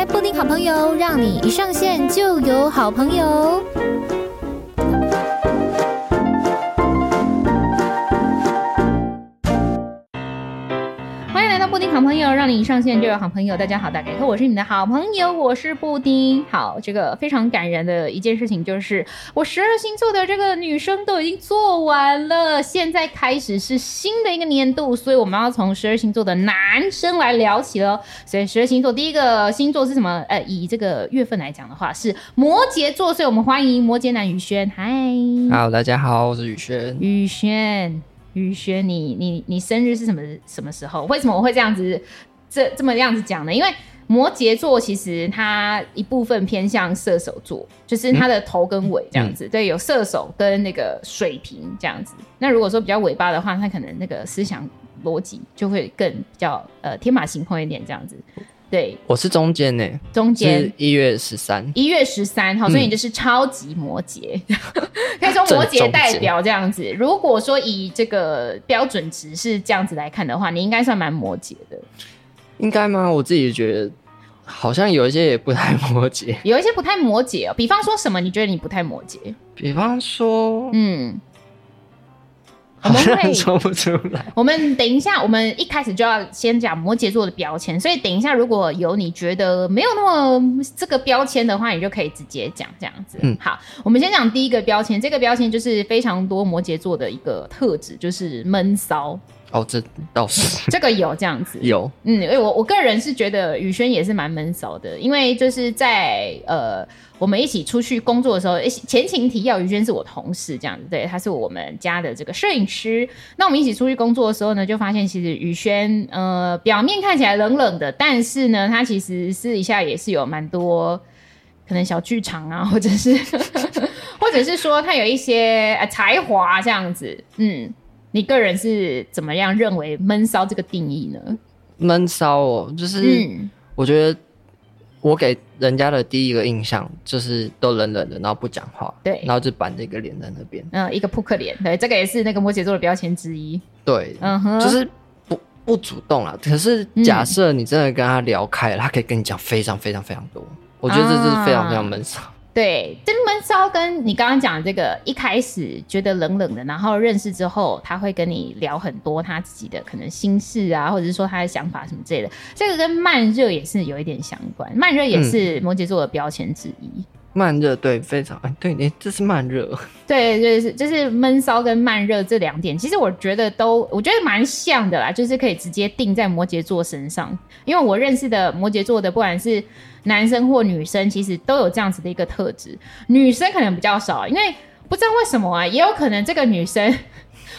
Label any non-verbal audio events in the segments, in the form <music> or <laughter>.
开布丁好朋友，让你一上线就有好朋友。好朋友，让你一上线就有好朋友。大家好，大家好，我是你们的好朋友，我是布丁。好，这个非常感人的一件事情就是，我十二星座的这个女生都已经做完了，现在开始是新的一个年度，所以我们要从十二星座的男生来聊起了。所以十二星座第一个星座是什么？呃，以这个月份来讲的话是摩羯座，所以我们欢迎摩羯男宇轩。嗨，Hello，大家好，我是宇轩。宇轩。宇轩，你你你生日是什么什么时候？为什么我会这样子这这么样子讲呢？因为摩羯座其实它一部分偏向射手座，就是它的头跟尾这样子。嗯、对，有射手跟那个水瓶这样子。那如果说比较尾巴的话，它可能那个思想逻辑就会更比较呃天马行空一点这样子。对，我是中间呢，中间一月十三，一月十三号，所以你就是超级摩羯，嗯、<laughs> 可以说摩羯代表这样子。如果说以这个标准值是这样子来看的话，你应该算蛮摩羯的，应该吗？我自己觉得好像有一些也不太摩羯，有一些不太摩羯哦。比方说什么？你觉得你不太摩羯？比方说，嗯。<laughs> 我们会说不出来。我们等一下，我们一开始就要先讲摩羯座的标签，所以等一下如果有你觉得没有那么这个标签的话，你就可以直接讲这样子。嗯，好，我们先讲第一个标签，这个标签就是非常多摩羯座的一个特质，就是闷骚。哦，这倒是 <laughs> 这个有这样子有，嗯，因为我我个人是觉得宇轩也是蛮闷骚的，因为就是在呃我们一起出去工作的时候，前情提要，宇轩是我同事这样子，对，他是我们家的这个摄影师。那我们一起出去工作的时候呢，就发现其实宇轩呃表面看起来冷冷的，但是呢，他其实私底下也是有蛮多可能小剧场啊，或者是或者是说他有一些呃才华这样子，嗯。你个人是怎么样认为闷骚这个定义呢？闷骚哦，就是我觉得我给人家的第一个印象就是都冷冷的，然后不讲话，对，然后就板着一个脸在那边，嗯，一个扑克脸，对，这个也是那个摩羯座的标签之一，对，嗯哼，就是不不主动了。可是假设你真的跟他聊开了，他可以跟你讲非常非常非常多，我觉得这是非常非常闷骚。对，这闷骚跟你刚刚讲的这个一开始觉得冷冷的，然后认识之后，他会跟你聊很多他自己的可能心事啊，或者是说他的想法什么之类的。这个跟慢热也是有一点相关，慢热也是摩羯座的标签之一。嗯慢热对，非常哎，对，哎，这是慢热，对，就是就是闷骚跟慢热这两点，其实我觉得都我觉得蛮像的啦，就是可以直接定在摩羯座身上，因为我认识的摩羯座的，不管是男生或女生，其实都有这样子的一个特质，女生可能比较少，因为不知道为什么啊，也有可能这个女生。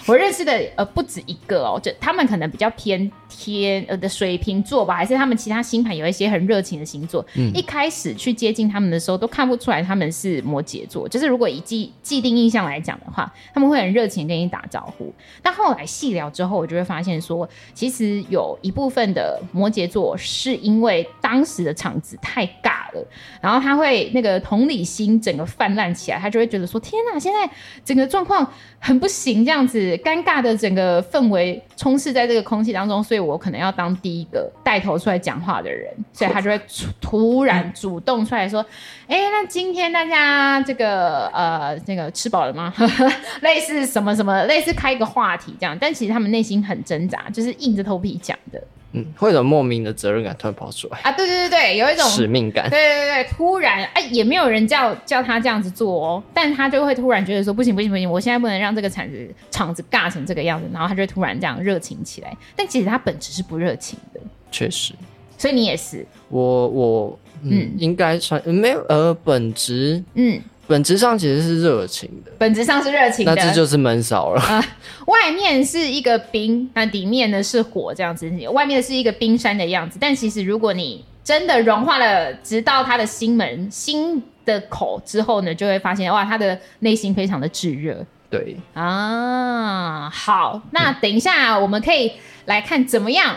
我认识的呃不止一个哦，就他们可能比较偏天呃的水瓶座吧，还是他们其他星盘有一些很热情的星座。嗯，一开始去接近他们的时候，都看不出来他们是摩羯座。就是如果以既既定印象来讲的话，他们会很热情跟你打招呼。但后来细聊之后，我就会发现说，其实有一部分的摩羯座是因为当时的场子太尬了，然后他会那个同理心整个泛滥起来，他就会觉得说：天哪，现在整个状况很不行，这样子。尴尬的整个氛围充斥在这个空气当中，所以我可能要当第一个带头出来讲话的人，所以他就会突然主动出来说：“哎、那今天大家这个呃，那个吃饱了吗？<laughs> 类似什么什么，类似开一个话题这样。但其实他们内心很挣扎，就是硬着头皮讲的。”嗯，会有莫名的责任感突然跑出来啊！对对对对，有一种使命感。对对对，突然哎，也没有人叫叫他这样子做哦，但他就会突然觉得说不行不行不行，我现在不能让这个场子场子尬成这个样子，然后他就突然这样热情起来。但其实他本质是不热情的，确实。所以你也是，我我嗯，嗯应该算没有呃本质嗯。本质上其实是热情的，本质上是热情的，那这就是闷骚了。呃，外面是一个冰，那里面呢是火，这样子。外面是一个冰山的样子，但其实如果你真的融化了，直到他的心门、心的口之后呢，就会发现哇，他的内心非常的炙热。对啊，好，那等一下我们可以来看怎么样。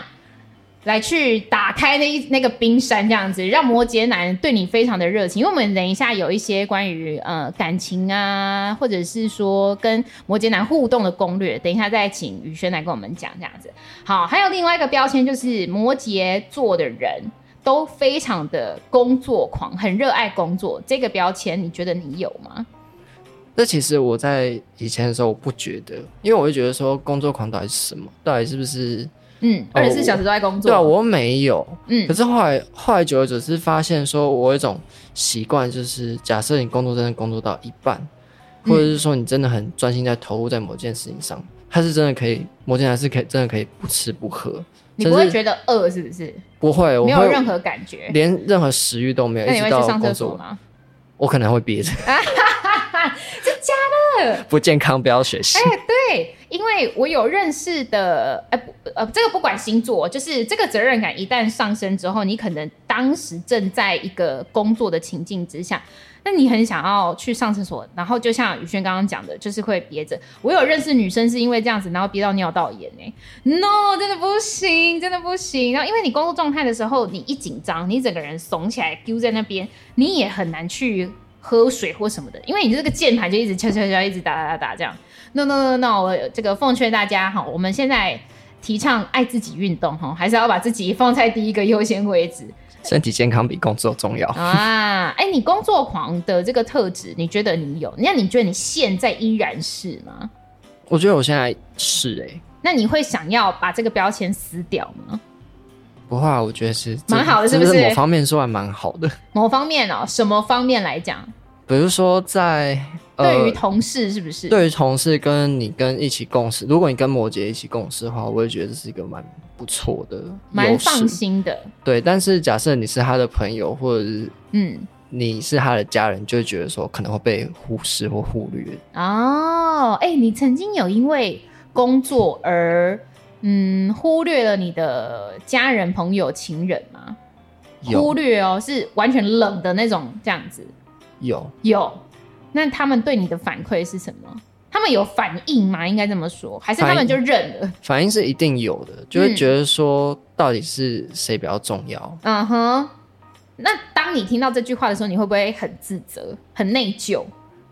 来去打开那一那个冰山，这样子让摩羯男对你非常的热情。因为我们等一下有一些关于呃感情啊，或者是说跟摩羯男互动的攻略，等一下再请宇轩来跟我们讲这样子。好，还有另外一个标签就是摩羯座的人都非常的工作狂，很热爱工作，这个标签你觉得你有吗？那其实我在以前的时候我不觉得，因为我会觉得说工作狂到底是什么？到底是不是？嗯，二十四小时都在工作。对啊，我没有。嗯，可是后来后来久而久之发现，说我有一种习惯，就是假设你工作真的工作到一半，嗯、或者是说你真的很专心在投入在某件事情上，它是真的可以，某件还是可以真的可以不吃不喝。你不会觉得饿是不是？不会，我会没有任何感觉，连任何食欲都没有。那你会去上厕所吗？我可能会憋着。<laughs> 真假的？不健康，不要学习。哎、欸，对，因为我有认识的，哎、欸，不，呃，这个不管星座，就是这个责任感一旦上升之后，你可能当时正在一个工作的情境之下，那你很想要去上厕所，然后就像宇轩刚刚讲的，就是会憋着。我有认识女生是因为这样子，然后憋到尿道炎哎、欸。No，真的不行，真的不行。然后因为你工作状态的时候，你一紧张，你整个人耸起来丢在那边，你也很难去。喝水或什么的，因为你这个键盘就一直敲敲敲，一直打打打打这样。No no no no，我这个奉劝大家哈，我们现在提倡爱自己运动哈，还是要把自己放在第一个优先位置。身体健康比工作重要啊！哎、欸，你工作狂的这个特质，你觉得你有？那你觉得你现在依然是吗？我觉得我现在是哎、欸。那你会想要把这个标签撕掉吗？不会啊，我觉得是蛮好的，是不是？某方面说还蛮好的。某方面哦，什么方面来讲？比如说在，在、呃、对于同事是不是？对于同事跟你跟一起共事，如果你跟摩羯一起共事的话，我也觉得这是一个蛮不错的，蛮放心的。对，但是假设你是他的朋友，或者是嗯，你是他的家人，就会觉得说可能会被忽视或忽略。哦，哎、欸，你曾经有因为工作而嗯忽略了你的家人、朋友、情人吗？忽略哦，是完全冷的那种这样子。有有，那他们对你的反馈是什么？他们有反应吗？应该这么说，还是他们就认了？反应是一定有的，就会觉得说，到底是谁比较重要？嗯哼。那当你听到这句话的时候，你会不会很自责、很内疚？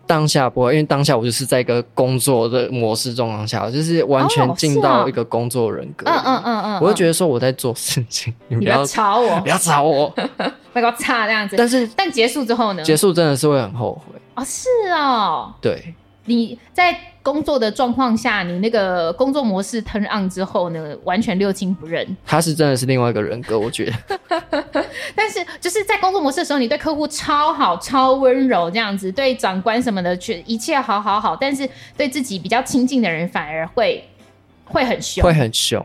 当下不会，因为当下我就是在一个工作的模式状况下，我就是完全进到一个工作人格。嗯嗯嗯嗯，我就觉得说我在做事情，<laughs> 你不要吵我，<laughs> 不要吵我，不要差这样子。但是但结束之后呢？结束真的是会很后悔哦，是哦，对。你在工作的状况下，你那个工作模式 turn on 之后呢，完全六亲不认。<laughs> 他是真的是另外一个人格，我觉得。<laughs> 但是就是在工作模式的时候，你对客户超好、超温柔这样子，对长官什么的，却一切好好好。但是对自己比较亲近的人，反而会会很凶，会很凶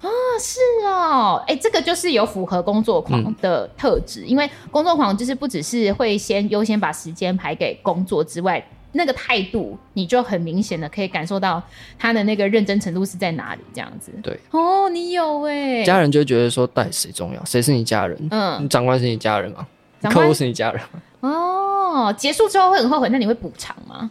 啊！是哦，哎、欸，这个就是有符合工作狂的特质，嗯、因为工作狂就是不只是会先优先把时间排给工作之外。那个态度，你就很明显的可以感受到他的那个认真程度是在哪里，这样子。对，哦，你有哎，家人就会觉得说，到底谁重要？谁是你家人？嗯，你长官是你家人吗？客户是你家人吗？哦，结束之后会很后悔，那你会补偿吗？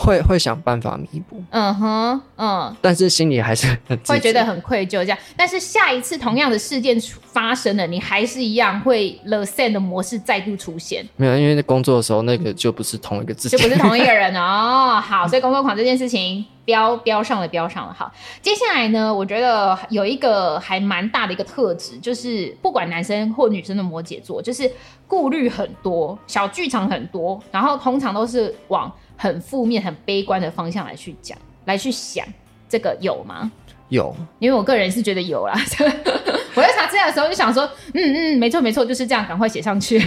会会想办法弥补，嗯哼，嗯，但是心里还是很会觉得很愧疚，这样。但是下一次同样的事件发生了，你还是一样会 the same 的模式再度出现。没有，因为在工作的时候，那个就不是同一个自己，就不是同一个人 <laughs> 哦。好，所以工作狂这件事情标标上了，标上了。好，接下来呢，我觉得有一个还蛮大的一个特质，就是不管男生或女生的摩羯座，就是顾虑很多，小剧场很多，然后通常都是往。很负面、很悲观的方向来去讲，来去想，这个有吗？有，因为我个人是觉得有啦。<laughs> 我在查资料的时候就想说，嗯嗯，没错没错，就是这样，赶快写上去。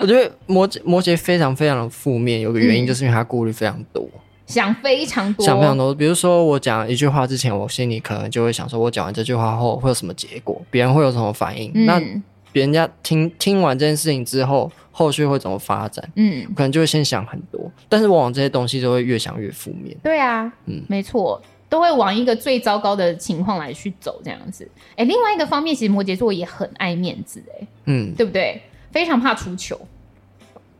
我觉得摩羯摩羯非常非常的负面，有个原因就是因为他顾虑非常多，嗯，想非常多，想非常多。比如说我讲一句话之前，我心里可能就会想说，我讲完这句话后会有什么结果，别人会有什么反应？嗯、那别人家听听完这件事情之后，后续会怎么发展？嗯，可能就会先想很多，但是往往这些东西都会越想越负面。对啊，嗯，没错，都会往一个最糟糕的情况来去走，这样子。哎，另外一个方面，其实摩羯座也很爱面子，哎，嗯，对不对？非常怕出糗，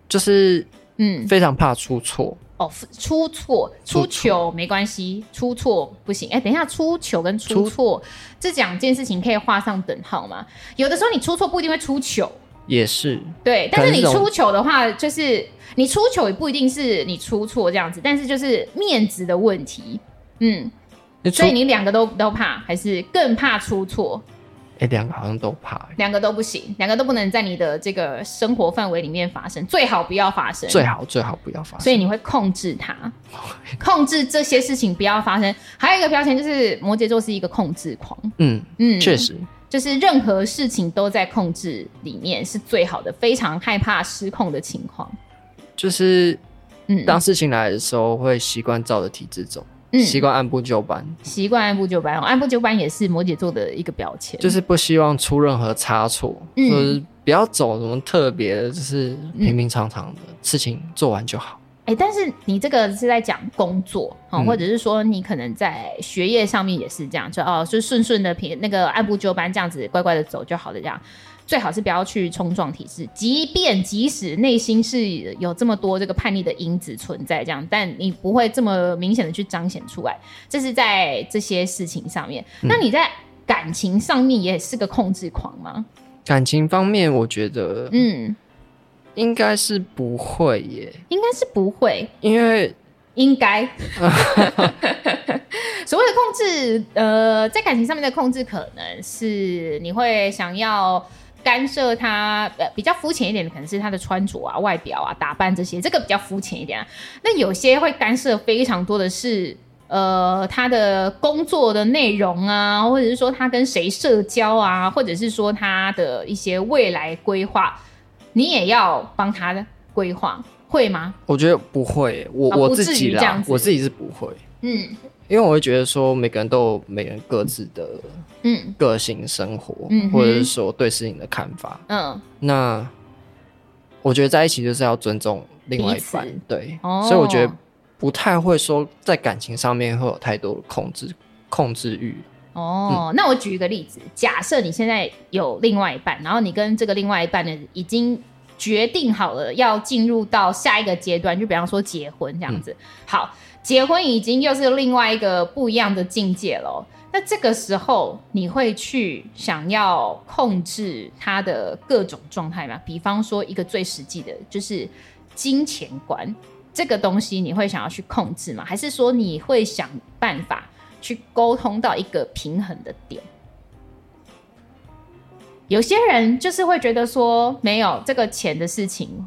就是嗯，非常怕出错。哦，出错出糗没关系，出错不行。哎，等一下，出糗跟出错出这两件事情可以画上等号吗？有的时候你出错不一定会出糗，也是对。但是你出糗的话，就是你出糗也不一定是你出错这样子，但是就是面子的问题。嗯，所以你两个都都怕，还是更怕出错？哎、欸，两个好像都怕、欸，两个都不行，两个都不能在你的这个生活范围里面发生，最好不要发生，最好最好不要发生。所以你会控制它，<laughs> 控制这些事情不要发生。还有一个标签就是摩羯座是一个控制狂，嗯嗯，确实，就是任何事情都在控制里面是最好的，非常害怕失控的情况。就是，嗯，当事情来的时候会习惯照着体制走。习惯按部就班，习惯按部就班，按部就班也是摩羯座的一个标签，就是不希望出任何差错，嗯，就是不要走什么特别的，就是平平常常的事情做完就好。哎、欸，但是你这个是在讲工作，哦，或者是说你可能在学业上面也是这样，就哦，就顺顺的平那个按部就班这样子，乖乖的走就好了，这样。最好是不要去冲撞体制，即便即使内心是有这么多这个叛逆的因子存在，这样，但你不会这么明显的去彰显出来。这是在这些事情上面。嗯。那你在感情上面也是个控制狂吗？感情方面，我觉得，嗯，应该是不会耶。应该是不会，因为应该 <laughs> 所谓的控制，呃，在感情上面的控制，可能是你会想要。干涉他，呃，比较肤浅一点的，可能是他的穿着啊、外表啊、打扮这些，这个比较肤浅一点啊。那有些会干涉非常多的是，呃，他的工作的内容啊，或者是说他跟谁社交啊，或者是说他的一些未来规划，你也要帮他规划，会吗？我觉得不会，我、啊、我自己啦，我自己是不会，嗯。因为我会觉得说，每个人都有每个人各自的嗯。个性生活，嗯，或者是说对事情的看法，嗯，那我觉得在一起就是要尊重另外一半，对，哦，所以我觉得不太会说在感情上面会有太多的控制控制欲。哦，嗯，那我举一个例子，假设你现在有另外一半，然后你跟这个另外一半呢已经决定好了要进入到下一个阶段，就比方说结婚这样子，嗯，好。结婚已经又是另外一个不一样的境界了。那这个时候，你会去想要控制他的各种状态吗？比方说，一个最实际的，就是金钱观这个东西，你会想要去控制吗？还是说你会想办法去沟通到一个平衡的点？有些人就是会觉得说，没有这个钱的事情，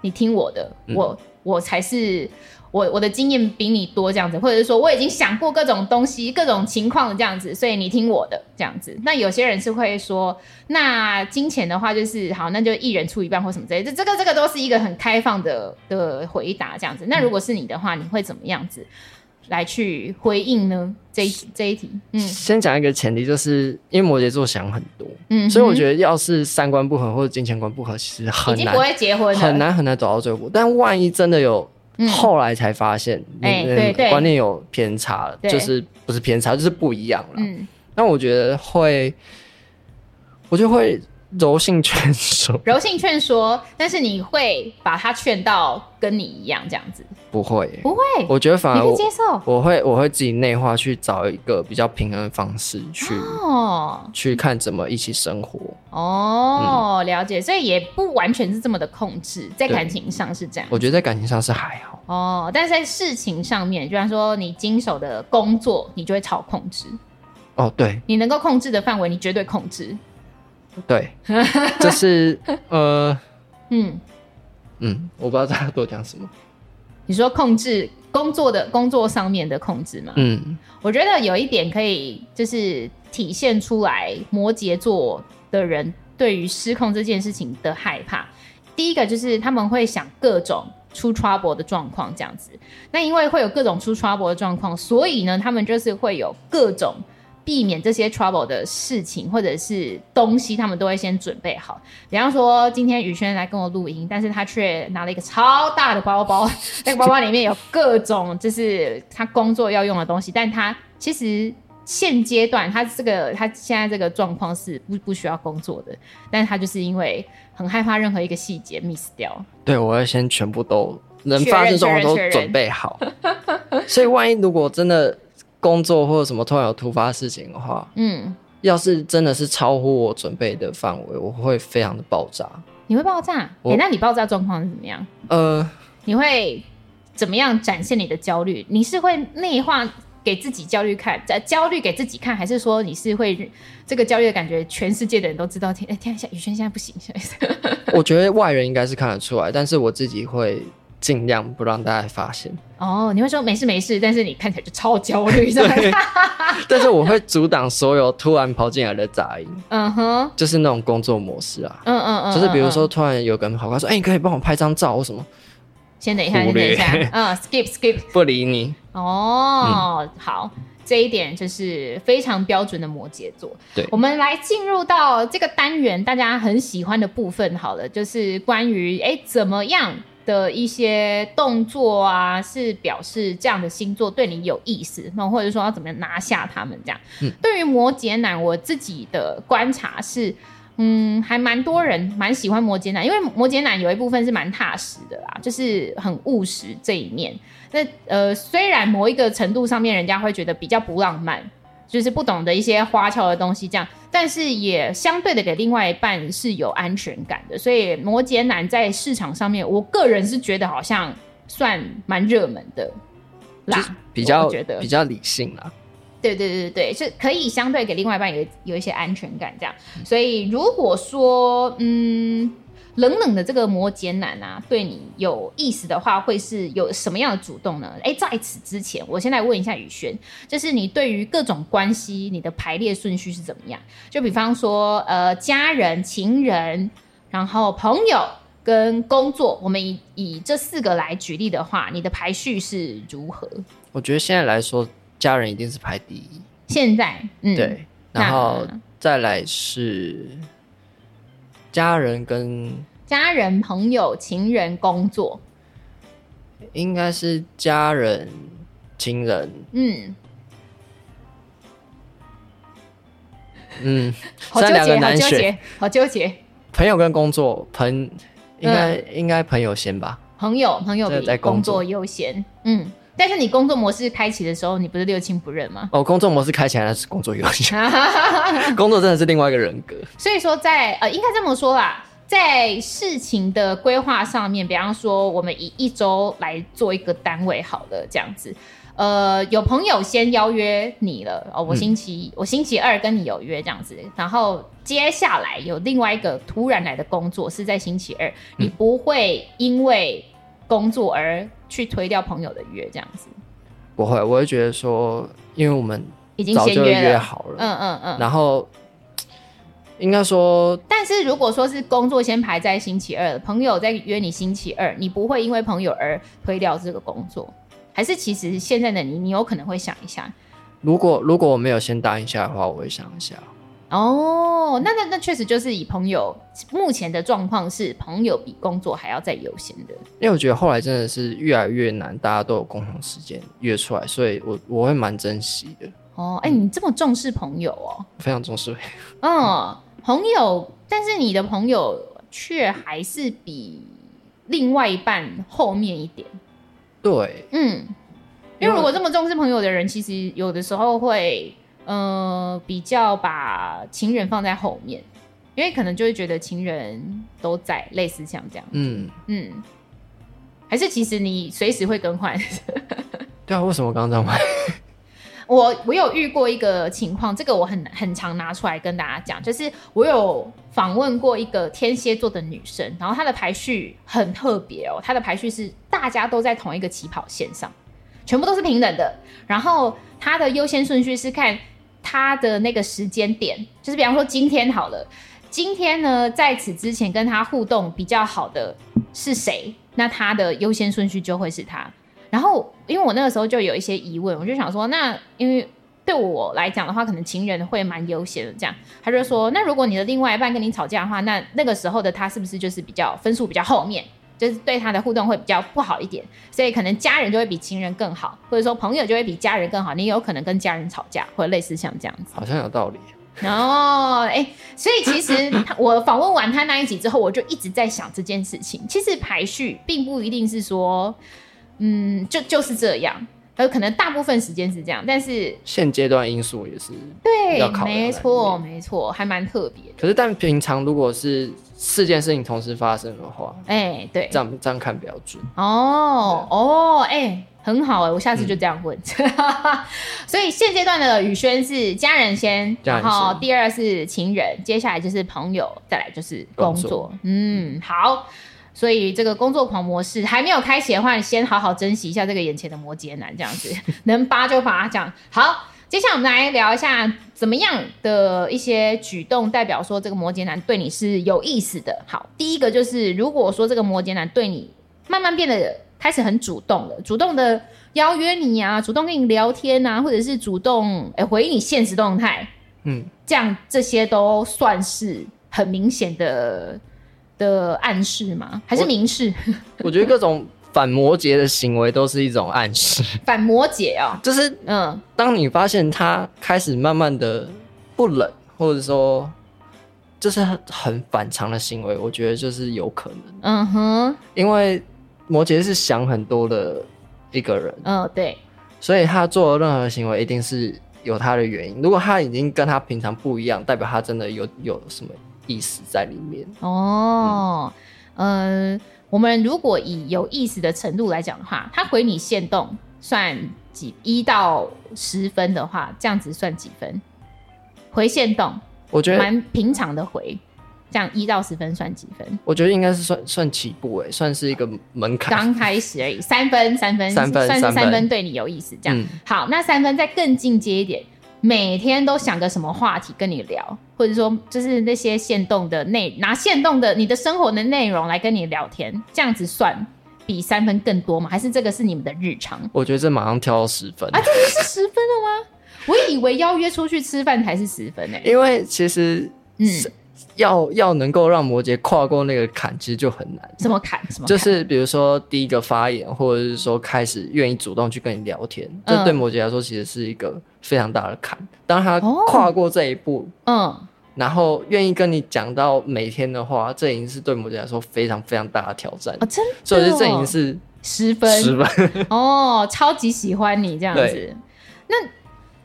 你听我的，嗯、我我才是。我我的经验比你多这样子，或者是说我已经想过各种东西、各种情况这样子，所以你听我的这样子。那有些人是会说，那金钱的话就是好，那就一人出一半或什么之类的。这这个这个都是一个很开放的的回答这样子。那如果是你的话，你会怎么样子来去回应呢？这一这一题，嗯，先讲一个前提，就是因为摩羯座想很多，嗯，所以我觉得要是三观不合或者金钱观不合，其实很难，已经不会结婚，很难很难走到最后。但万一真的有。嗯、后来才发现，哎、欸，对观念有偏差了，就是不是偏差，就是不一样了。嗯，那我觉得会，我就会柔性劝说，柔性劝说，但是你会把他劝到跟你一样这样子。不会，不会。我觉得反而我会，我会自己内化去找一个比较平衡的方式去哦，去看怎么一起生活。哦、嗯，了解。所以也不完全是这么的控制，在感情上是这样。我觉得在感情上是还好。哦，但是在事情上面，就像说你经手的工作，你就会超控制。哦，对。你能够控制的范围，你绝对控制。对，<laughs> 就是呃，嗯嗯，我不知道大家多讲什么。你说控制工作的工作上面的控制吗？嗯，我觉得有一点可以就是体现出来摩羯座的人对于失控这件事情的害怕。第一个就是他们会想各种出 trouble 的状况这样子，那因为会有各种出 trouble 的状况，所以呢，他们就是会有各种。避免这些 trouble 的事情或者是东西，他们都会先准备好。比方说，今天宇轩来跟我录音，但是他却拿了一个超大的包包，<laughs> 那个包包里面有各种就是他工作要用的东西。但他其实现阶段他这个他现在这个状况是不不需要工作的，但是他就是因为很害怕任何一个细节 miss 掉。对，我要先全部都能发生状况都准备好，所以万一如果真的。工作或者什么突然有突发事情的话，嗯，要是真的是超乎我准备的范围，我会非常的爆炸。你会爆炸？哎、欸，那你爆炸状况是怎么样？呃，你会怎么样展现你的焦虑？你是会内化给自己焦虑看，在焦虑给自己看，还是说你是会这个焦虑的感觉，全世界的人都知道？天，哎，天一下，宇轩现在不行，我觉得外人应该是看得出来，但是我自己会尽量不让大家发现。哦，你会说没事没事，但是你看起来就超焦虑，是吧？但是我会阻挡所有突然跑进来的杂音。嗯哼，就是那种工作模式啊。嗯嗯嗯，就是比如说突然有个人跑过来说：“哎、嗯嗯欸，你可以帮我拍张照或什么？”先等一下，先等一下。嗯，skip skip，不理你。哦，嗯、好，这一点就是非常标准的摩羯座。对，我们来进入到这个单元，大家很喜欢的部分。好了，就是关于哎、欸，怎么样的一些动作啊，是表示这样的星座对你有意思，那或者说要怎么样拿下他们这样。嗯，对于摩羯男，我自己的观察是。嗯，还蛮多人蛮喜欢摩羯男，因为摩羯男有一部分是蛮踏实的啦，就是很务实这一面。那呃，虽然某一个程度上面，人家会觉得比较不浪漫，就是不懂得一些花俏的东西这样，但是也相对的给另外一半是有安全感的。所以摩羯男在市场上面，我个人是觉得好像算蛮热门的啦，比较觉得比较理性啦。对对对对，是可以相对给另外一半有有一些安全感这样。所以如果说嗯冷冷的这个摩羯男啊，对你有意思的话，会是有什么样的主动呢？哎，在此之前，我先来问一下宇轩，就是你对于各种关系，你的排列顺序是怎么样？就比方说呃家人、情人，然后朋友跟工作，我们以以这四个来举例的话，你的排序是如何？我觉得现在来说。家人一定是排第一。现在，嗯，对，然后再来是家人跟家人、朋友、情人、工作，应该是家人、情人，嗯。嗯，好纠结，好纠结，好纠结。朋友跟工作，朋应该、嗯、应该朋友先吧？朋友，朋友比工作优先，嗯。但是你工作模式开启的时候，你不是六亲不认吗？哦，工作模式开起来那是工作优先，<laughs> <laughs> 工作真的是另外一个人格。所以说在，在呃，应该这么说啦，在事情的规划上面，比方说，我们以一周来做一个单位，好了，这样子，呃，有朋友先邀约你了，哦，我星期、嗯、我星期二跟你有约这样子，然后接下来有另外一个突然来的工作是在星期二，嗯、你不会因为工作而。去推掉朋友的约，这样子不会，我会觉得说，因为我们已经先约，约好了，嗯嗯嗯，然后 <tsk> 应该说，但是如果说是工作先排在星期二，朋友再约你星期二，你不会因为朋友而推掉这个工作，还是其实现在的你，你有可能会想一下，如果如果我没有先答应下的话，我会想一下。哦，那那那确实就是以朋友目前的状况是朋友比工作还要再优先的，因为我觉得后来真的是越来越难，大家都有共同时间约出来，所以我我会蛮珍惜的。哦，哎、欸，你这么重视朋友哦？非常重视。<laughs> 嗯，朋友，但是你的朋友却还是比另外一半后面一点。对，嗯，因为如果这么重视朋友的人，其实有的时候会。呃，比较把情人放在后面，因为可能就会觉得情人都在，类似像这样。嗯嗯，还是其实你随时会更换。<laughs> 对啊，为什么刚刚这样？我我有遇过一个情况，这个我很很常拿出来跟大家讲，就是我有访问过一个天蝎座的女生，然后她的排序很特别哦，她的排序是大家都在同一个起跑线上，全部都是平等的，然后她的优先顺序是看。他的那个时间点，就是比方说今天好了，今天呢，在此之前跟他互动比较好的是谁？那他的优先顺序就会是他。然后，因为我那个时候就有一些疑问，我就想说，那因为对我来讲的话，可能情人会蛮优先的。这样，他就说，那如果你的另外一半跟你吵架的话，那那个时候的他是不是就是比较分数比较后面？就是对他的互动会比较不好一点，所以可能家人就会比情人更好，或者说朋友就会比家人更好。你有可能跟家人吵架，或者类似像这样子，好像有道理。哦，哎、所以其实 <coughs> 我访问完他那一集之后，我就一直在想这件事情。其实排序并不一定是说，嗯，就就是这样。呃，可能大部分时间是这样，但是现阶段因素也是对，没错，没错，还蛮特别。可是，但平常如果是四件事情同时发生的话，哎、欸，对，这样这样看比较准。哦哦，哎、欸，很好哎，我下次就这样问。嗯、<laughs> <laughs> 所以现阶段的宇轩是家人先，然后第二是情人，接下来就是朋友，再来就是工作。工作嗯，好。所以这个工作狂模式还没有开启的话，你先好好珍惜一下这个眼前的摩羯男，这样子 <laughs> 能扒就扒。这样好，接下来我们来聊一下怎么样的一些举动代表说这个摩羯男对你是有意思的。好，第一个就是如果说这个摩羯男对你慢慢变得开始很主动了，主动的邀约你啊，主动跟你聊天啊，或者是主动诶回应你现实动态，嗯，这样这些都算是很明显的。的暗示吗？还是明示？我，<laughs> 我觉得各种反摩羯的行为都是一种暗示。<laughs> 反摩羯啊、哦，就是嗯，当你发现他开始慢慢的不冷，或者说就是很反常的行为，我觉得就是有可能。嗯哼，因为摩羯是想很多的一个人。嗯，对。所以他做的任何行为一定是有他的原因。如果他已经跟他平常不一样，代表他真的有有什么。意思在里面哦，嗯、呃，我们如果以有意思的程度来讲的话，他回你限动算几一到十分的话，这样子算几分？回限动，我觉得蛮平常的回，这样一到十分算几分？我觉得应该是算算起步诶，算是一个门槛，刚开始而已，三分三分三分算是三分对你有意思，这样、嗯、好，那三分再更进阶一点。每天都想个什么话题跟你聊，或者说就是那些限动的内拿限动的你的生活的内容来跟你聊天，这样子算比三分更多吗？还是这个是你们的日常？我觉得这马上跳到十分啊！这里是十分了吗？我以为邀约出去吃饭才是十分呢、欸。因为其实嗯。要要能够让摩羯跨过那个坎，其实就很难。什么坎？什么？就是比如说第一个发言，或者是说开始愿意主动去跟你聊天，这、嗯、对摩羯来说其实是一个非常大的坎。当他跨过这一步，哦、嗯，然后愿意跟你讲到每天的话，这已经是对摩羯来说非常非常大的挑战。哦，真的、哦。所以这已经是十分，十分。哦，超级喜欢你这样子。那。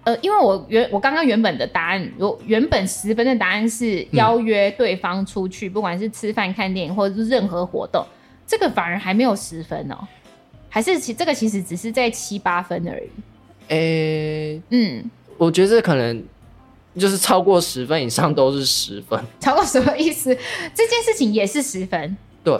呃，因为我原我刚刚原本的答案，我原本十分的答案是邀约对方出去，嗯、不管是吃饭、看电影，或者是任何活动，这个反而还没有十分哦，还是其这个其实只是在七八分而已。诶、欸，嗯，我觉得这可能就是超过十分以上都是十分。超过什么意思？这件事情也是十分。对，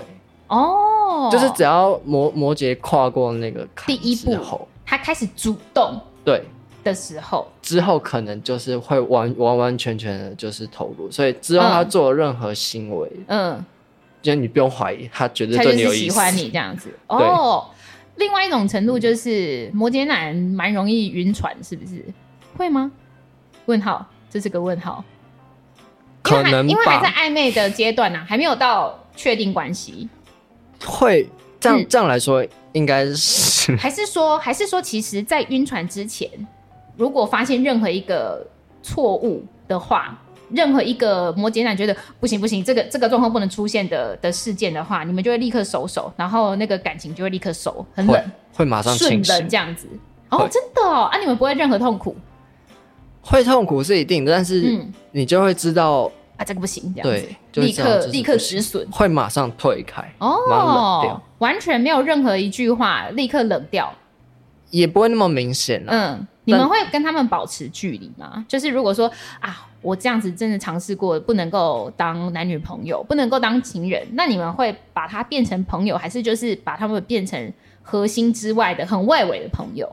哦，就是只要摩摩羯跨过那个坎，第一步后，他开始主动。对。的时候，之后可能就是会完完完全全的就是投入，所以之后他做任何行为，嗯，就你不用怀疑，他绝对对你有意思，喜欢你这样子。哦，另外一种程度就是摩羯男蛮容易晕船，是不是？会吗？问号，这是个问号。可能因为还在暧昧的阶段呢、啊，还没有到确定关系。会这样、嗯、这样来说，应该是还是说还是说，其实，在晕船之前。如果发现任何一个错误的话，任何一个摩羯男觉得不行不行，这个这个状况不能出现的的事件的话，你们就会立刻收手，然后那个感情就会立刻收，很冷，会，会马上顺冷这样子。哦，真的哦，啊，你们不会任何痛苦？会痛苦是一定的，但是你就会知道、嗯、啊，这个不行，这样对，立刻立刻止损，会马上退开哦，完全没有任何一句话立刻冷掉，也不会那么明显了、啊，嗯。你们会跟他们保持距离吗？就是如果说啊，我这样子真的尝试过，不能够当男女朋友，不能够当情人，那你们会把他变成朋友，还是就是把他们变成核心之外的很外围的朋友？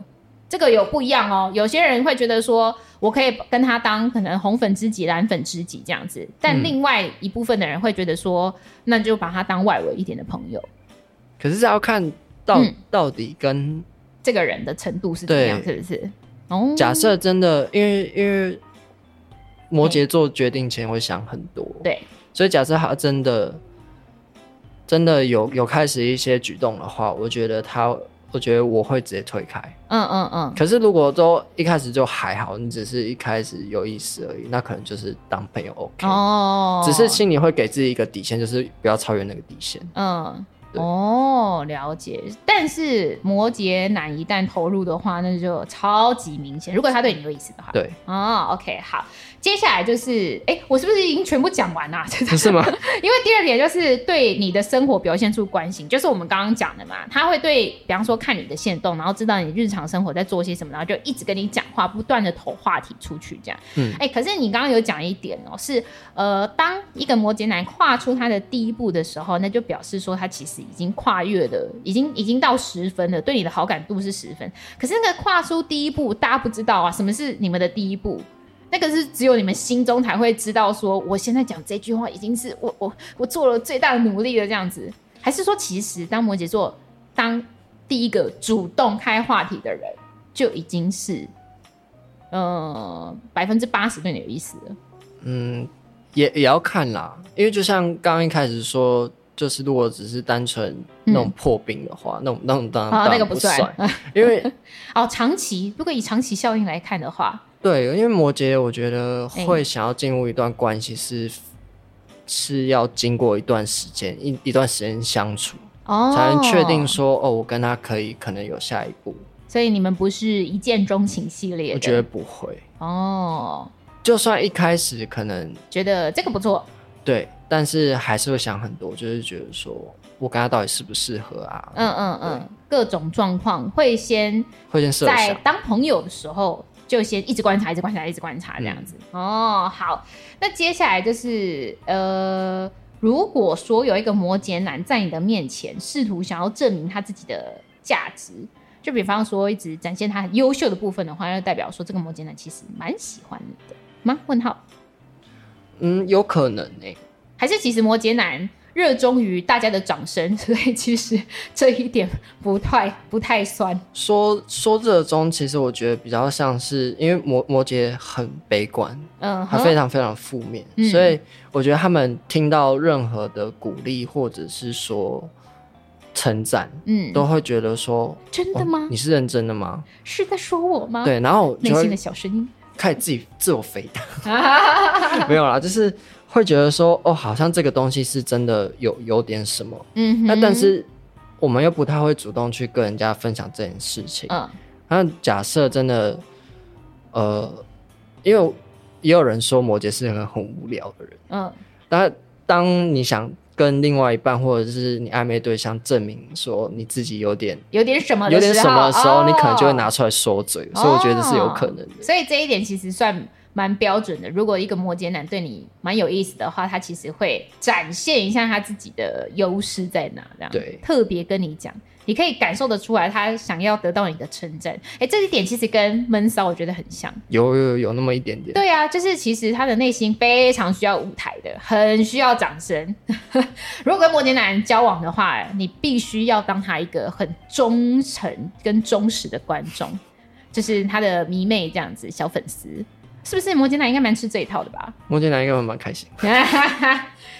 这个有不一样哦。有些人会觉得说，我可以跟他当可能红粉知己、蓝粉知己这样子，但另外一部分的人会觉得说，那就把他当外围一点的朋友。可是这要看到、嗯、到底跟这个人的程度是怎样，是不是？哦。假设真的，因为因为摩羯座决定前会想很多，对，所以假设他真的真的有有开始一些举动的话，我觉得他，我觉得我会直接推开，嗯嗯嗯。可是如果都一开始就还好，你只是一开始有意思而已，那可能就是当朋友 OK 哦，只是心里会给自己一个底线，就是不要超越那个底线，嗯。哦，了解。但是摩羯男一旦投入的话，那就超级明显。如果他对你有意思的话，对。哦，OK，好。接下来就是，哎，我是不是已经全部讲完了？不 <laughs> 是吗？<laughs> 因为第二点就是对你的生活表现出关心，就是我们刚刚讲的嘛。他会对，比方说看你的线动，然后知道你日常生活在做些什么，然后就一直跟你讲话，不断的投话题出去，这样。嗯。哎，可是你刚刚有讲一点哦，是呃，当一个摩羯男跨出他的第一步的时候，那就表示说他其实已经跨越了，已经已经到十分了，对你的好感度是十分。可是那个跨出第一步，大家不知道啊，什么是你们的第一步？那个是只有你们心中才会知道，说我现在讲这句话已经是我我我做了最大的努力了，这样子，还是说其实当摩羯座当第一个主动开话题的人，就已经是呃百分之八十对你有意思了？嗯，也也要看啦，因为就像刚刚一开始说，就是如果只是单纯那种破冰的话，嗯、那种那种当然、哦、那个不算，因为 <laughs> 哦长期如果以长期效应来看的话。对，因为摩羯，我觉得会想要进入一段关系是、欸、是要经过一段时间，一一段时间相处，哦，才能确定说，哦，我跟他可以可能有下一步。所以你们不是一见钟情系列的？我觉得不会。哦，就算一开始可能觉得这个不错，对，但是还是会想很多，就是觉得说我跟他到底适不适合啊？嗯嗯嗯，各种状况会先会先设在当朋友的时候。就先一直观察，一直观察，一直观察这样子。嗯、哦，好，那接下来就是呃，如果说有一个摩羯男在你的面前试图想要证明他自己的价值，就比方说一直展现他很优秀的部分的话，那就代表说这个摩羯男其实蛮喜欢你的吗？问号？嗯，有可能呢、欸。还是其实摩羯男？热衷于大家的掌声，<laughs> 所以其实这一点不太不太酸。说说热衷，其实我觉得比较像是因为摩摩羯很悲观，嗯，他非常非常负面，嗯，所以我觉得他们听到任何的鼓励或者是说称赞，嗯，都会觉得说真的吗？你是认真的吗？是在说我吗？对，然后内心的小声音开始自己自我肥大，<laughs> 没有啦，就是。会觉得说哦，好像这个东西是真的有有点什么，嗯，那但是我们又不太会主动去跟人家分享这件事情，嗯，那假设真的，呃，因为也有人说摩羯是个很无聊的人，嗯，但当你想跟另外一半或者是你暧昧对象证明说你自己有点有点什么有点什么的时候，哦，你可能就会拿出来说嘴，所以我觉得是有可能的，所以这一点其实算。蛮标准的。如果一个摩羯男对你蛮有意思的话，他其实会展现一下他自己的优势在哪，这样对，特别跟你讲，你可以感受得出来，他想要得到你的称赞。哎，这一点其实跟闷骚我觉得很像，有有有那么一点点。对啊，就是其实他的内心非常需要舞台的，很需要掌声。<laughs> 如果跟摩羯男交往的话，你必须要当他一个很忠诚跟忠实的观众，就是他的迷妹这样子，小粉丝。是不是摩羯男应该蛮吃这一套的吧？摩羯男应该会蛮开心，<laughs>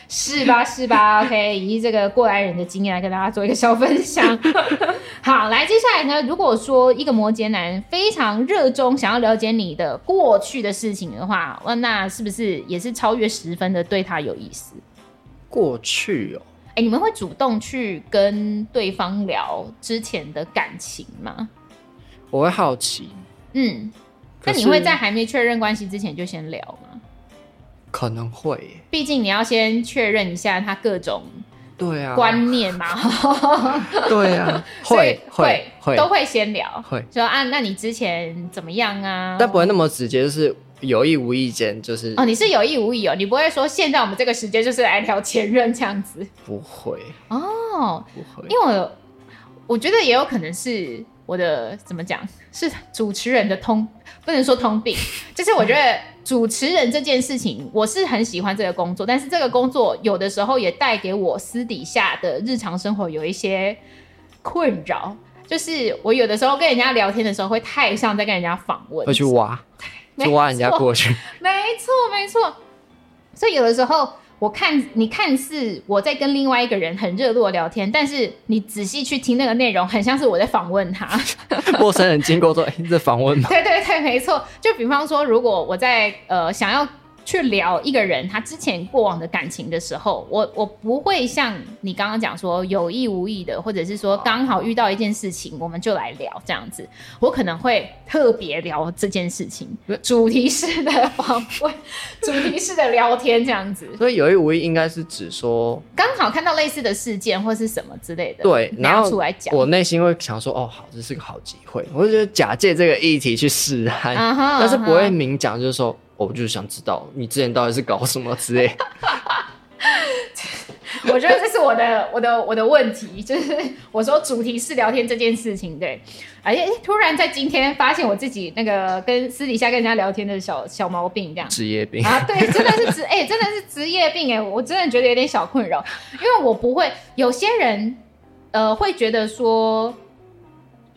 是吧？是吧？OK，以这个过来人的经验来跟大家做一个小分享。<laughs> 好，来，接下来呢，如果说一个摩羯男非常热衷想要了解你的过去的事情的话，那是不是也是超越十分的对他有意思？过去哦，哎、欸，你们会主动去跟对方聊之前的感情吗？我会好奇，嗯。那你会在还没确认关系之前就先聊吗？可能会，毕竟你要先确认一下他各种对啊观念嘛。<laughs> 对啊，<laughs> 会会会都会先聊，会说啊，那你之前怎么样啊？但不会那么直接，就是有意无意间，就是哦，你是有意无意哦，你不会说现在我们这个时间就是来聊前任这样子，不会哦，不会，因为我我觉得也有可能是。我的怎么讲是主持人的通，不能说通病，<laughs> 就是我觉得主持人这件事情，我是很喜欢这个工作，但是这个工作有的时候也带给我私底下的日常生活有一些困扰，就是我有的时候跟人家聊天的时候，会太像在跟人家访问，会去挖，<laughs> 去挖人家过去，没错没错，所以有的时候。我看你看似我在跟另外一个人很热络聊天，但是你仔细去听那个内容，很像是我在访问他。<laughs> 陌生人经过说：“哎，你在访问吗？”对对对，没错。就比方说，如果我在呃想要去聊一个人他之前过往的感情的时候，我我不会像你刚刚讲说有意无意的，或者是说刚好遇到一件事情，我们就来聊这样子。我可能会特别聊这件事情，主题式的访问，<laughs> 主题式的聊天这样子。所以有意无意应该是指说刚好看到类似的事件或是什么之类的，对，然后出来讲。我内心会想说，哦，好，这是个好机会，我就觉得假借这个议题去试探，uh -huh, uh -huh. 但是不会明讲，就是说。我就是想知道你之前到底是搞什么之类。<laughs> 我觉得这是我的我的我的问题，就是我说主题是聊天这件事情，对，哎，突然在今天发现我自己那个跟私底下跟人家聊天的小小毛病，这样职业病啊，对，真的是职哎、欸，真的是职业病哎，我真的觉得有点小困扰，因为我不会，有些人呃会觉得说。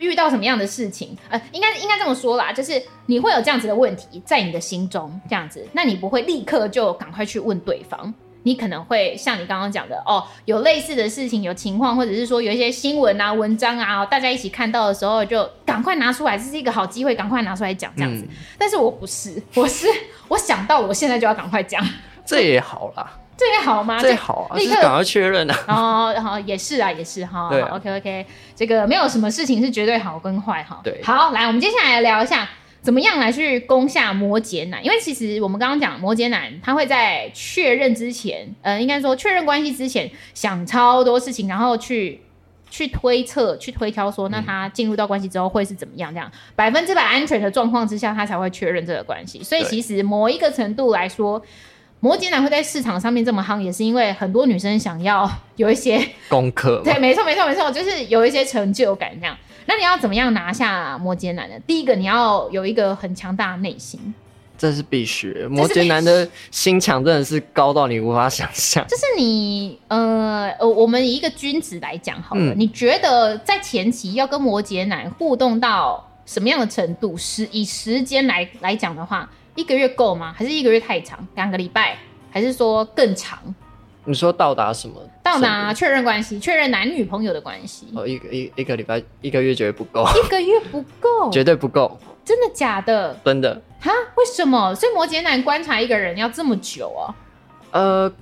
遇到什么样的事情，呃，应该应该这么说啦，就是你会有这样子的问题在你的心中，这样子，那你不会立刻就赶快去问对方，你可能会像你刚刚讲的，哦，有类似的事情，有情况，或者是说有一些新闻啊、文章啊，大家一起看到的时候，就赶快拿出来，这是一个好机会，赶快拿出来讲这样子。嗯。但是我不是，我是我想到我现在就要赶快讲，这也好啦。这也好吗？这好啊，立刻赶快确认啊！哦，好，也是啊，也是哈。对，OK OK，这个没有什么事情是绝对好跟坏哈。对，好，来，我们接下来，来聊一下怎么样来去攻下摩羯男，因为其实我们刚刚讲摩羯男，他会在确认之前，呃，应该说确认关系之前，想超多事情，然后去去推测、去推敲，说那他进入到关系之后会是怎么样？这样百分之百安全的状况之下，他才会确认这个关系。所以其实某一个程度来说。摩羯男会在市场上面这么夯，也是因为很多女生想要有一些 <laughs> 功课。对，没错，没错，没错，就是有一些成就感这样。那你要怎么样拿下摩羯男呢？第一个，你要有一个很强大的内心，这是必须。摩羯男的心墙真的是高到你无法想象。就是你，呃，我们以一个君子来讲好了，嗯，你觉得在前期要跟摩羯男互动到什么样的程度？时以时间来来讲的话。一个月够吗？还是一个月太长？两个礼拜，还是说更长？你说到达什么？到达确认关系，确认男女朋友的关系。哦，一个一一个礼拜，一个月绝对不够。一个月不够，<laughs> 绝对不够。真的假的？真的。哈？为什么？所以摩羯男观察一个人要这么久啊？呃，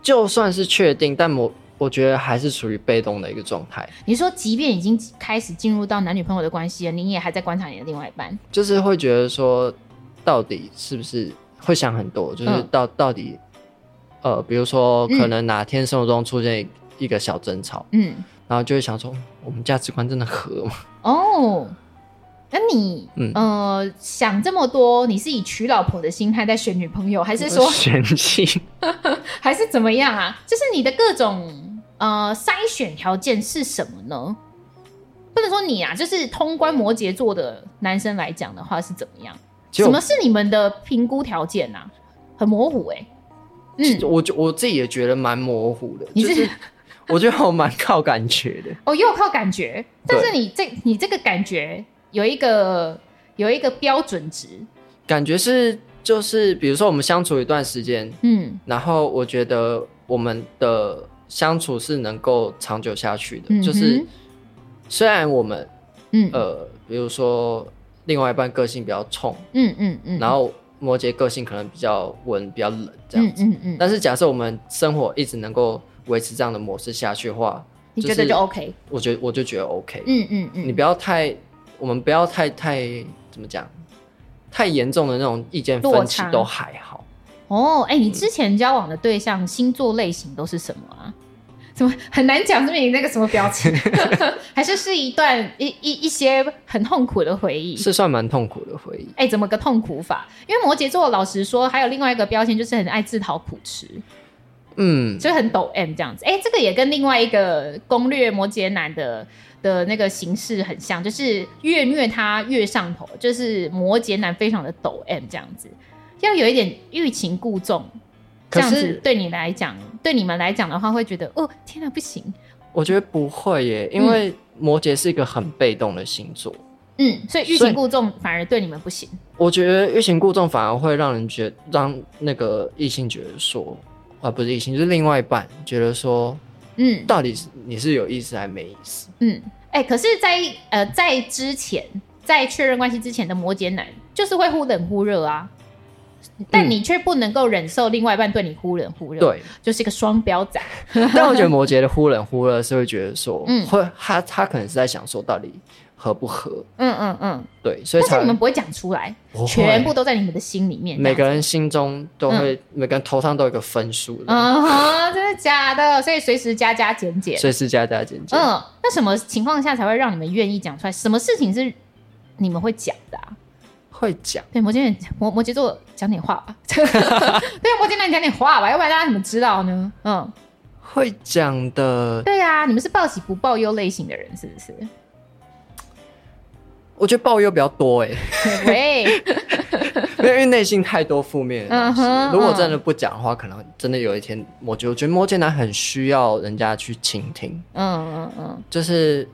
就算是确定，但摩我觉得还是处于被动的一个状态。你说，即便已经开始进入到男女朋友的关系了，你也还在观察你的另外一半？就是会觉得说。到底是不是会想很多？就是到、嗯、到底，呃，比如说可能哪天生活中出现一个小争吵，嗯，然后就会想说，我们价值观真的合吗？<laughs> 哦，那你，嗯呃，想这么多，你是以娶老婆的心态在选女朋友，还是说选妻，<laughs> 还是怎么样啊？就是你的各种呃筛选条件是什么呢？不能说你啊，就是通关摩羯座的男生来讲的话是怎么样？什么是你们的评估条件呐、啊？很模糊哎、欸。嗯，我就我自己也觉得蛮模糊的。你是、就是？<laughs> 我觉得我蛮靠感觉的。哦，又靠感觉。但是你这你这个感觉有一个有一个标准值。感觉是就是比如说我们相处一段时间，嗯，然后我觉得我们的相处是能够长久下去的。嗯、就是虽然我们，嗯呃，比如说。另外一半个性比较冲，嗯嗯嗯，然后摩羯个性可能比较温、比较冷这样子，嗯嗯，嗯。但是假设我们生活一直能够维持这样的模式下去的话，你觉得就 OK？我觉得我就觉得 OK。嗯嗯嗯。你不要太，我们不要太太怎么讲，太严重的那种意见分歧都还好。哦，哎、欸，你之前交往的对象、嗯、星座类型都是什么啊？怎么很难讲？这边那个什么表情，<laughs> 还是是一段一一一些很痛苦的回忆？是算蛮痛苦的回忆。哎、欸，怎么个痛苦法？因为摩羯座老实说，还有另外一个标签，就是很爱自讨苦吃。嗯，就很抖 M 这样子。哎、欸，这个也跟另外一个攻略摩羯男的的那个形式很像，就是越虐他越上头，就是摩羯男非常的抖 M 这样子，要有一点欲擒故纵。这样子对你来讲，对你们来讲的话，会觉得哦，天哪，不行！我觉得不会耶，因为摩羯是一个很被动的星座，嗯，所以欲擒故纵反而对你们不行。我觉得欲擒故纵反而会让人觉得，让那个异性觉得说，啊，不是异性，就是另外一半觉得说，嗯，到底是你是有意思还是没意思？嗯，哎、欸，可是在，在呃，在之前，在确认关系之前的摩羯男，就是会忽冷忽热啊。但你却不能够忍受另外一半对你忽冷忽热，对，就是一个双标仔。<laughs> 但我觉得摩羯的忽冷忽热是会觉得说，嗯，会他他可能是在想说到底。合不合？嗯嗯嗯，对，所以但是你们不会讲出来，全部都在你们的心里面。每个人心中都会，每个人头上都有一个分数的。嗯哼，真的假的？所以随时加加减减，随时加加减减。嗯，那什么情况下才会让你们愿意讲出来？什么事情是你们会讲的？会讲。对，摩羯摩羯座讲点话吧。<laughs> 对，摩羯男讲点话吧，要不然大家怎么知道呢？嗯，会讲的。对啊，你们是报喜不报忧类型的人，是不是？我觉得报忧比较多哎，<laughs> 喂，<laughs> 因为内心太多负面的东西。如果真的不讲的话，可能真的有一天，我觉我觉得摩羯男很需要人家去倾听。嗯嗯嗯，就是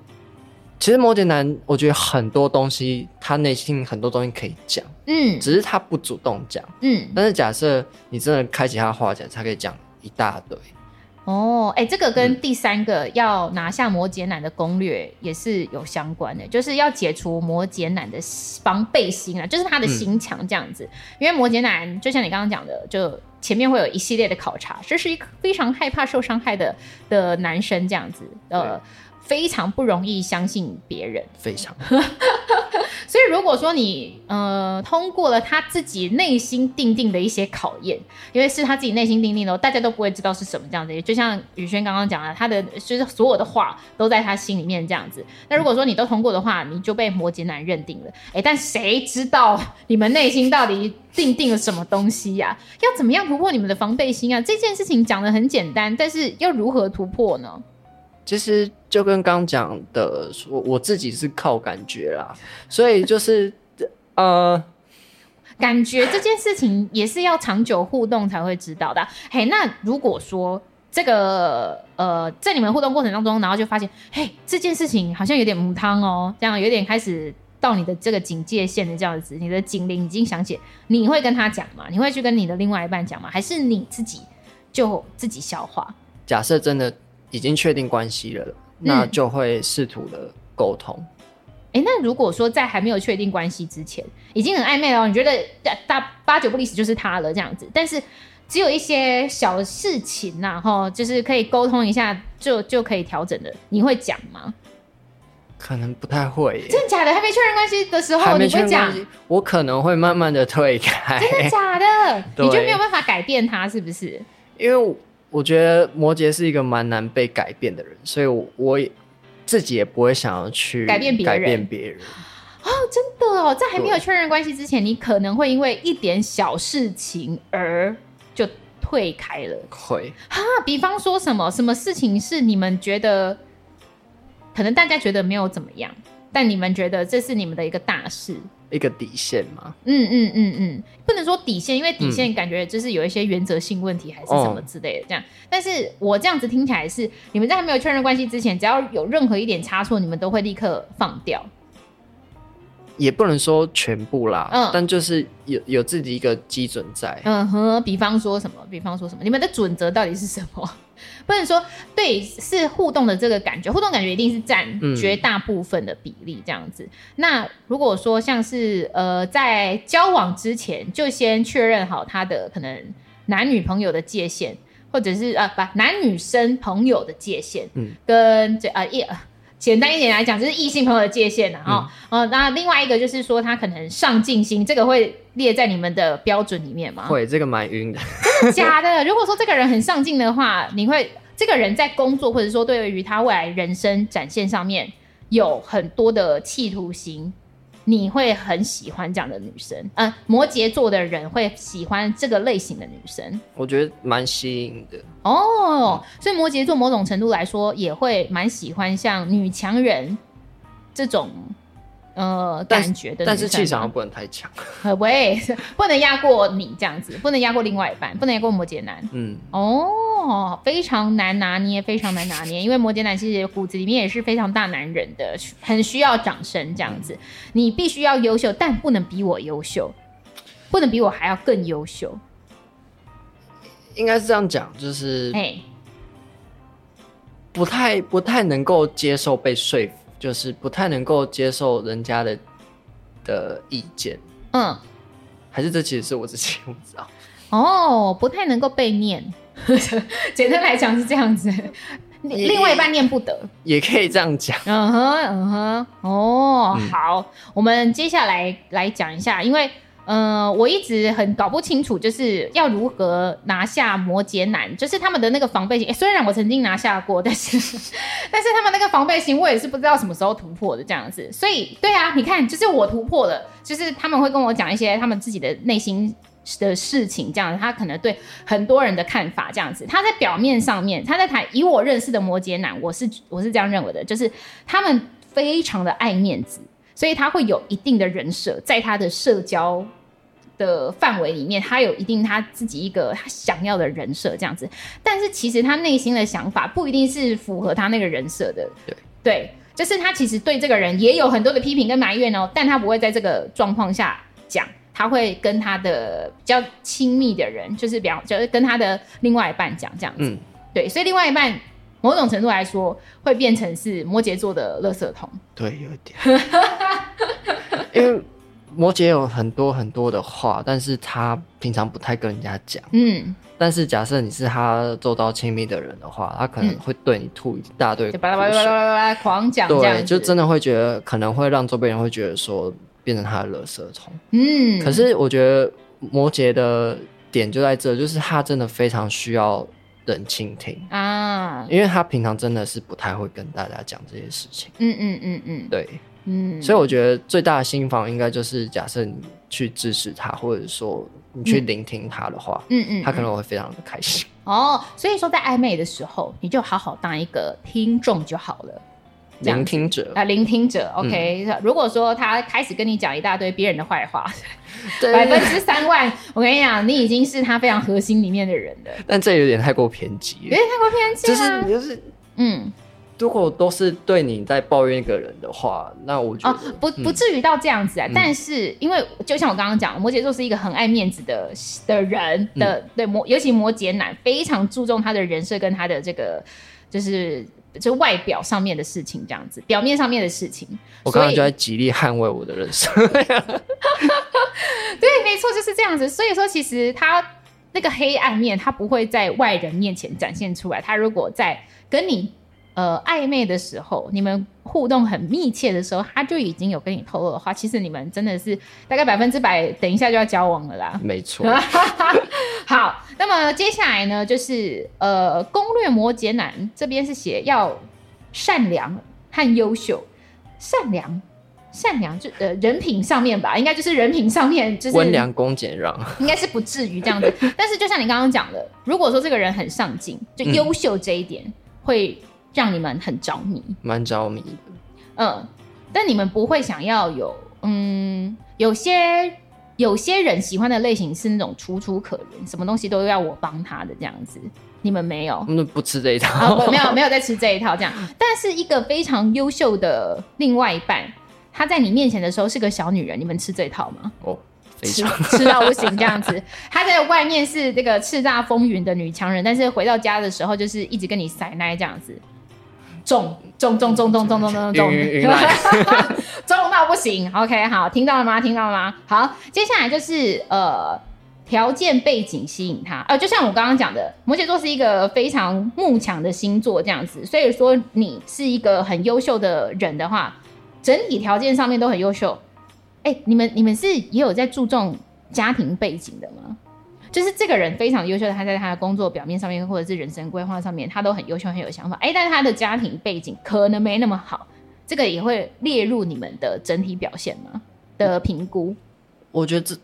其实摩羯男，我觉得很多东西他内心很多东西可以讲，嗯，只是他不主动讲，嗯。但是假设你真的开启他的话讲，他可以讲一大堆。哦，哎、欸，这个跟第三个要拿下摩羯男的攻略也是有相关的，就是要解除摩羯男的防备心啊，就是他的心墙这样子。嗯、因为摩羯男就像你刚刚讲的，就前面会有一系列的考察，这是一个非常害怕受伤害的的男生这样子，呃，非常不容易相信别人，非常。<laughs> 所以，如果说你呃通过了他自己内心定定的一些考验，因为是他自己内心定定的，大家都不会知道是什么这样子。就像宇轩刚刚讲的，他的就是所有的话都在他心里面这样子。那如果说你都通过的话，你就被摩羯男认定了。哎，但谁知道你们内心到底定定了什么东西呀、啊？要怎么样突破你们的防备心啊？这件事情讲的很简单，但是要如何突破呢？其实就跟刚讲的说，我自己是靠感觉啦，所以就是呃，感觉这件事情也是要长久互动才会知道的。嘿，那如果说这个呃，在你们互动过程当中，然后就发现，嘿，这件事情好像有点母汤哦，这样有点开始到你的这个警戒线的这样子，你的警铃已经响起，你会跟他讲吗？你会去跟你的另外一半讲吗？还是你自己就自己消化？假设真的。已经确定关系了，那就会试图的沟通。哎、那如果说在还没有确定关系之前，已经很暧昧了，你觉得大八九不离十就是他了这样子，但是只有一些小事情呐，哈，就是可以沟通一下就就可以调整的，你会讲吗？可能不太会。真的假的？还没确认关系的时候，你会讲？我可能会慢慢的退开。真的假的？<laughs> 对你就没有办法改变他，是不是？因为。我觉得摩羯是一个蛮难被改变的人，所以我也自己也不会想要去改变别人。改变别人哦，真的哦，在还没有确认关系之前，你可能会因为一点小事情而就退开了。会哈，比方说什么什么事情是你们觉得可能大家觉得没有怎么样，但你们觉得这是你们的一个大事。一个底线嘛，嗯嗯嗯嗯，不能说底线，因为底线感觉就是有一些原则性问题还是什么之类的这样。但是我这样子听起来是，你们在还没有确认关系之前，只要有任何一点差错，你们都会立刻放掉。也不能说全部啦，嗯，但就是有有自己一个基准在。嗯哼，比方说什么？比方说什么？你们的准则到底是什么？<laughs> 不能说对，是互动的这个感觉，互动感觉一定是占绝大部分的比例这样子。嗯、那如果说像是呃，在交往之前就先确认好他的可能男女朋友的界限，或者是呃把男女生朋友的界限，嗯，跟这呃一简单一点来讲，就是异性朋友的界限啊。哦、嗯呃，那另外一个就是说他可能上进心，这个会列在你们的标准里面吗？会，这个蛮晕的。真的假的？<laughs> 如果说这个人很上进的话，你会？这个人在工作，或者说对于他未来人生展现上面有很多的企图心，你会很喜欢这样的女生。嗯、呃，摩羯座的人会喜欢这个类型的女生，我觉得蛮吸引的。哦，所以摩羯座某种程度来说也会蛮喜欢像女强人这种。呃，但感觉的，但是气场不能太强，<laughs> 喂，不能压过你这样子，不能压过另外一半，不能压过摩羯男。嗯，哦，非常难拿捏，非常难拿捏，因为摩羯男其实骨子里面也是非常大男人的，很需要掌声这样子。嗯、你必须要优秀，但不能比我优秀，不能比我还要更优秀。应该是这样讲，就是，哎，不太不太能够接受被说服。就是不太能够接受人家的的意见，嗯，还是这其实是我自己不知道。哦，不太能够被念。<laughs> 简单来讲是这样子。另外一半念不得，也可以这样讲。嗯哼，嗯哼，哦，嗯、好，我们接下来来讲一下，因为，呃，我一直很搞不清楚，就是要如何拿下摩羯男，就是他们的那个防备心。虽然我曾经拿下过，但是，<laughs> 但是他们那个防备心，我也是不知道什么时候突破的这样子。所以，对啊，你看，就是我突破了，就是他们会跟我讲一些他们自己的内心。的事情这样子，他可能对很多人的看法这样子，他在表面上面，他在谈以我认识的摩羯男，我是我是这样认为的，就是他们非常的爱面子，所以他会有一定的人设，在他的社交的范围里面，他有一定他自己一个他想要的人设这样子，但是其实他内心的想法不一定是符合他那个人设的，对。对，就是他其实对这个人也有很多的批评跟埋怨哦，但他不会在这个状况下讲。他会跟他的比较亲密的人，就是比方，就是跟他的另外一半讲这样子，嗯，对，所以另外一半某种程度来说，会变成是摩羯座的垃圾桶，对，有一点，<laughs> 因为摩羯有很多很多的话，但是他平常不太跟人家讲，嗯，但是假设你是他做到亲密的人的话，他可能会对你吐一大堆，巴拉巴拉巴拉巴拉狂讲，对，就真的会觉得可能会让周边人会觉得说。变成他的垃圾虫，嗯，可是我觉得摩羯的点就在这，就是他真的非常需要人倾听啊，因为他平常真的是不太会跟大家讲这些事情，嗯嗯嗯嗯，对，嗯，所以我觉得最大的心房应该就是假设你去支持他，或者说你去聆听他的话，嗯嗯，他可能会非常的开心。哦，所以说在暧昧的时候，你就好好当一个听众就好了。聆听者啊，聆听者，OK、嗯。如果说他开始跟你讲一大堆别人的坏话，<laughs> 百分之三万，我跟你讲，你已经是他非常核心里面的人了。但这有点太过偏激，有点太过偏激。就是就是，嗯，如果都是对你在抱怨一个人的话，那我觉得、哦、不不至于到这样子啊。嗯、但是因为就像我刚刚讲，摩羯座是一个很爱面子的的人的，嗯、对摩，尤其摩羯男非常注重他的人设跟他的这个就是。就外表上面的事情，这样子，表面上面的事情，我刚刚就在极力捍卫我的人生。<laughs> 对，没错，就是这样子。所以说，其实他那个黑暗面，他不会在外人面前展现出来。他如果在跟你。呃，暧昧的时候，你们互动很密切的时候，他就已经有跟你透露的话，其实你们真的是大概百分之百，等一下就要交往了啦。没错。<laughs> 好，那么接下来呢，就是呃，攻略摩羯男这边是写要善良和优秀，善良，善良就呃人品上面吧，应该就是人品上面就是温良恭俭让，应该是不至于这样子。但是就像你刚刚讲的，如果说这个人很上进，就优秀这一点、嗯、会。让你们很着迷，蛮着迷的。嗯，但你们不会想要有，嗯，有些有些人喜欢的类型是那种楚楚可怜，什么东西都要我帮他的这样子。你们没有？嗯，不吃这一套，哦、没有没有在吃这一套这样。但是一个非常优秀的另外一半，他在你面前的时候是个小女人，你们吃这一套吗？哦，非常吃，吃到不行这样子。<laughs> 她在外面是这个叱咤风云的女强人，但是回到家的时候就是一直跟你塞奶这样子。重重重重重重重重重，<laughs> 重到不行。OK，好，听到了吗？听到了吗？好，接下来就是呃，条件背景吸引他。呃，就像我刚刚讲的，摩羯座是一个非常慕强的星座，这样子。所以说，你是一个很优秀的人的话，整体条件上面都很优秀。哎、欸，你们你们是也有在注重家庭背景的吗？就是这个人非常优秀的，他在他的工作表面上面，或者是人生规划上面，他都很优秀，很有想法。哎，但是他的家庭背景可能没那么好，这个也会列入你们的整体表现吗？的评估？我觉得这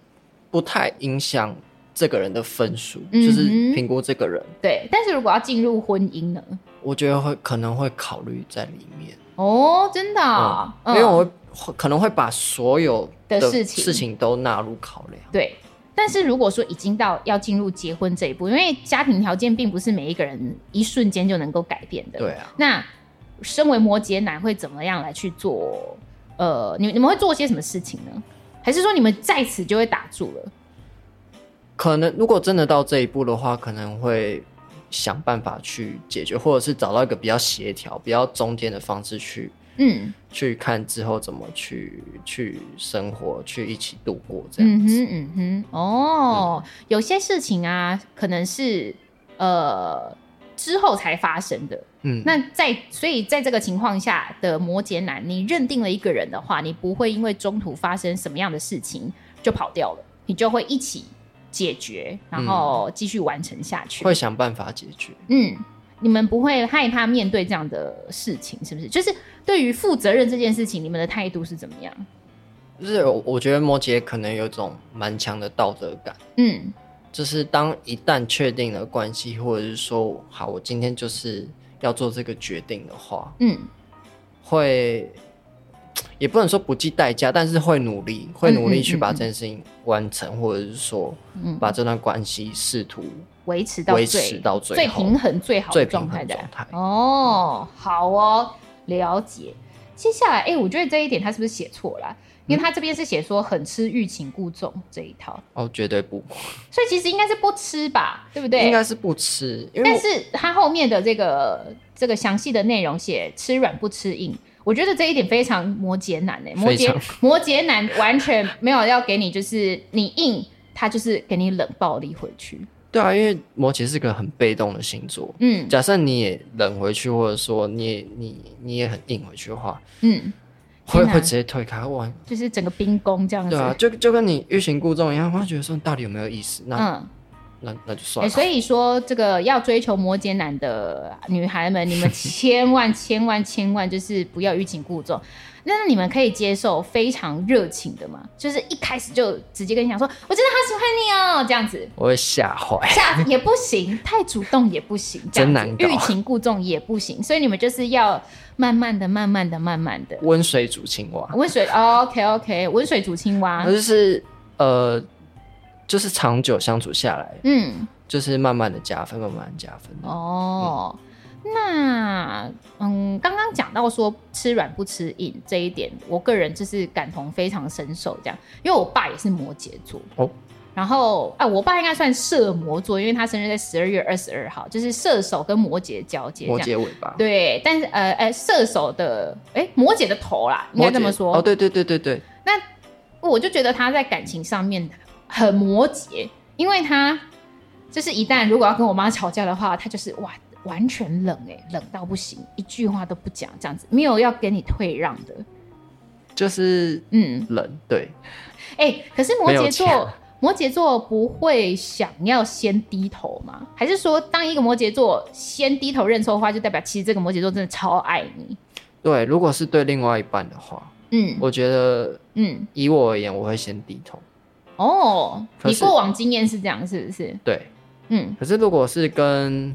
不太影响这个人的分数，嗯、就是评估这个人。对，但是如果要进入婚姻呢？我觉得会可能会考虑在里面。哦，真的、哦嗯？因为我会可能会把所有的事情事情都纳入考量。对。但是如果说已经到要进入结婚这一步，因为家庭条件并不是每一个人一瞬间就能够改变的。对啊。那身为摩羯男会怎么样来去做？呃，你你们会做些什么事情呢？还是说你们在此就会打住了？可能如果真的到这一步的话，可能会想办法去解决，或者是找到一个比较协调、比较中间的方式去嗯，去看之后怎么去去生活，去一起度过这样子。嗯哼，嗯哼，哦，嗯、有些事情啊，可能是呃之后才发生的。嗯，那在所以在这个情况下的摩羯男，你认定了一个人的话，你不会因为中途发生什么样的事情就跑掉了，你就会一起解决，然后继续完成下去，会想办法解决。嗯，你们不会害怕面对这样的事情，是不是？就是对于负责任这件事情，你们的态度是怎么样？就是我我觉得摩羯可能有种蛮强的道德感。嗯，就是当一旦确定了关系，或者是说好，我今天就是要做这个决定的话，嗯，会。也不能说不计代价，但是会努力，会努力去把这件事情完成，嗯嗯嗯、或者是说，把这段关系试图维持到维持到最最平衡最好的状态的状态。哦，好哦，了解。接下来，哎、欸，我觉得这一点他是不是写错了？因为他这边是写说很吃欲擒故纵这一套。哦，绝对不。<laughs> 所以其实应该是不吃吧，对不对？应该是不吃，但是他后面的这个这个详细的内容写吃软不吃硬。我觉得这一点非常摩羯男诶，摩羯摩羯男完全没有要给你，就是你硬，他就是给你冷暴力回去。对啊，因为摩羯是个很被动的星座。嗯，假设你也冷回去，或者说你也你你也很硬回去的话，嗯，会会直接推开，哇，就是整个冰宫这样子。对啊，就就跟你欲擒故纵一样，我会觉得说你到底有没有意思？那。嗯那那就算了。欸，所以说，这个要追求摩羯男的女孩们，你们 <laughs> 千万千万千万就是不要欲擒故纵。那你们可以接受非常热情的吗？就是一开始就直接跟你讲说，我真的好喜欢你哦，这样子。我会吓坏。吓也不行，太主动也不行，真难搞。欲擒故纵也不行，所以你们就是要慢慢的、慢慢的、慢慢的。温水煮青蛙。温水，OK OK，温水煮青蛙。那就是呃。就是长久相处下来，嗯，就是慢慢的加分，慢慢的加分。哦，嗯，那嗯，刚刚讲到说吃软不吃硬这一点，我个人就是感同非常深受，这样，因为我爸也是摩羯座哦。然后啊，我爸应该算射摩座，因为他生日在十二月二十二号，就是射手跟摩羯交接，摩羯尾巴。对，但是呃呃，射手的哎，摩羯的头啦，应该这么说。哦，对对对对对。那我就觉得他在感情上面。很摩羯，因为他就是一旦如果要跟我妈吵架的话，他就是哇完全冷哎，冷到不行，一句话都不讲，这样子没有要给你退让的，就是嗯冷对。哎、欸，可是摩羯座摩羯座不会想要先低头吗？还是说当一个摩羯座先低头认错的话，就代表其实这个摩羯座真的超爱你？对，如果是对另外一半的话，嗯，我觉得嗯，以我而言，我会先低头。哦，你过往经验是这样，是不是？对，嗯。可是如果是跟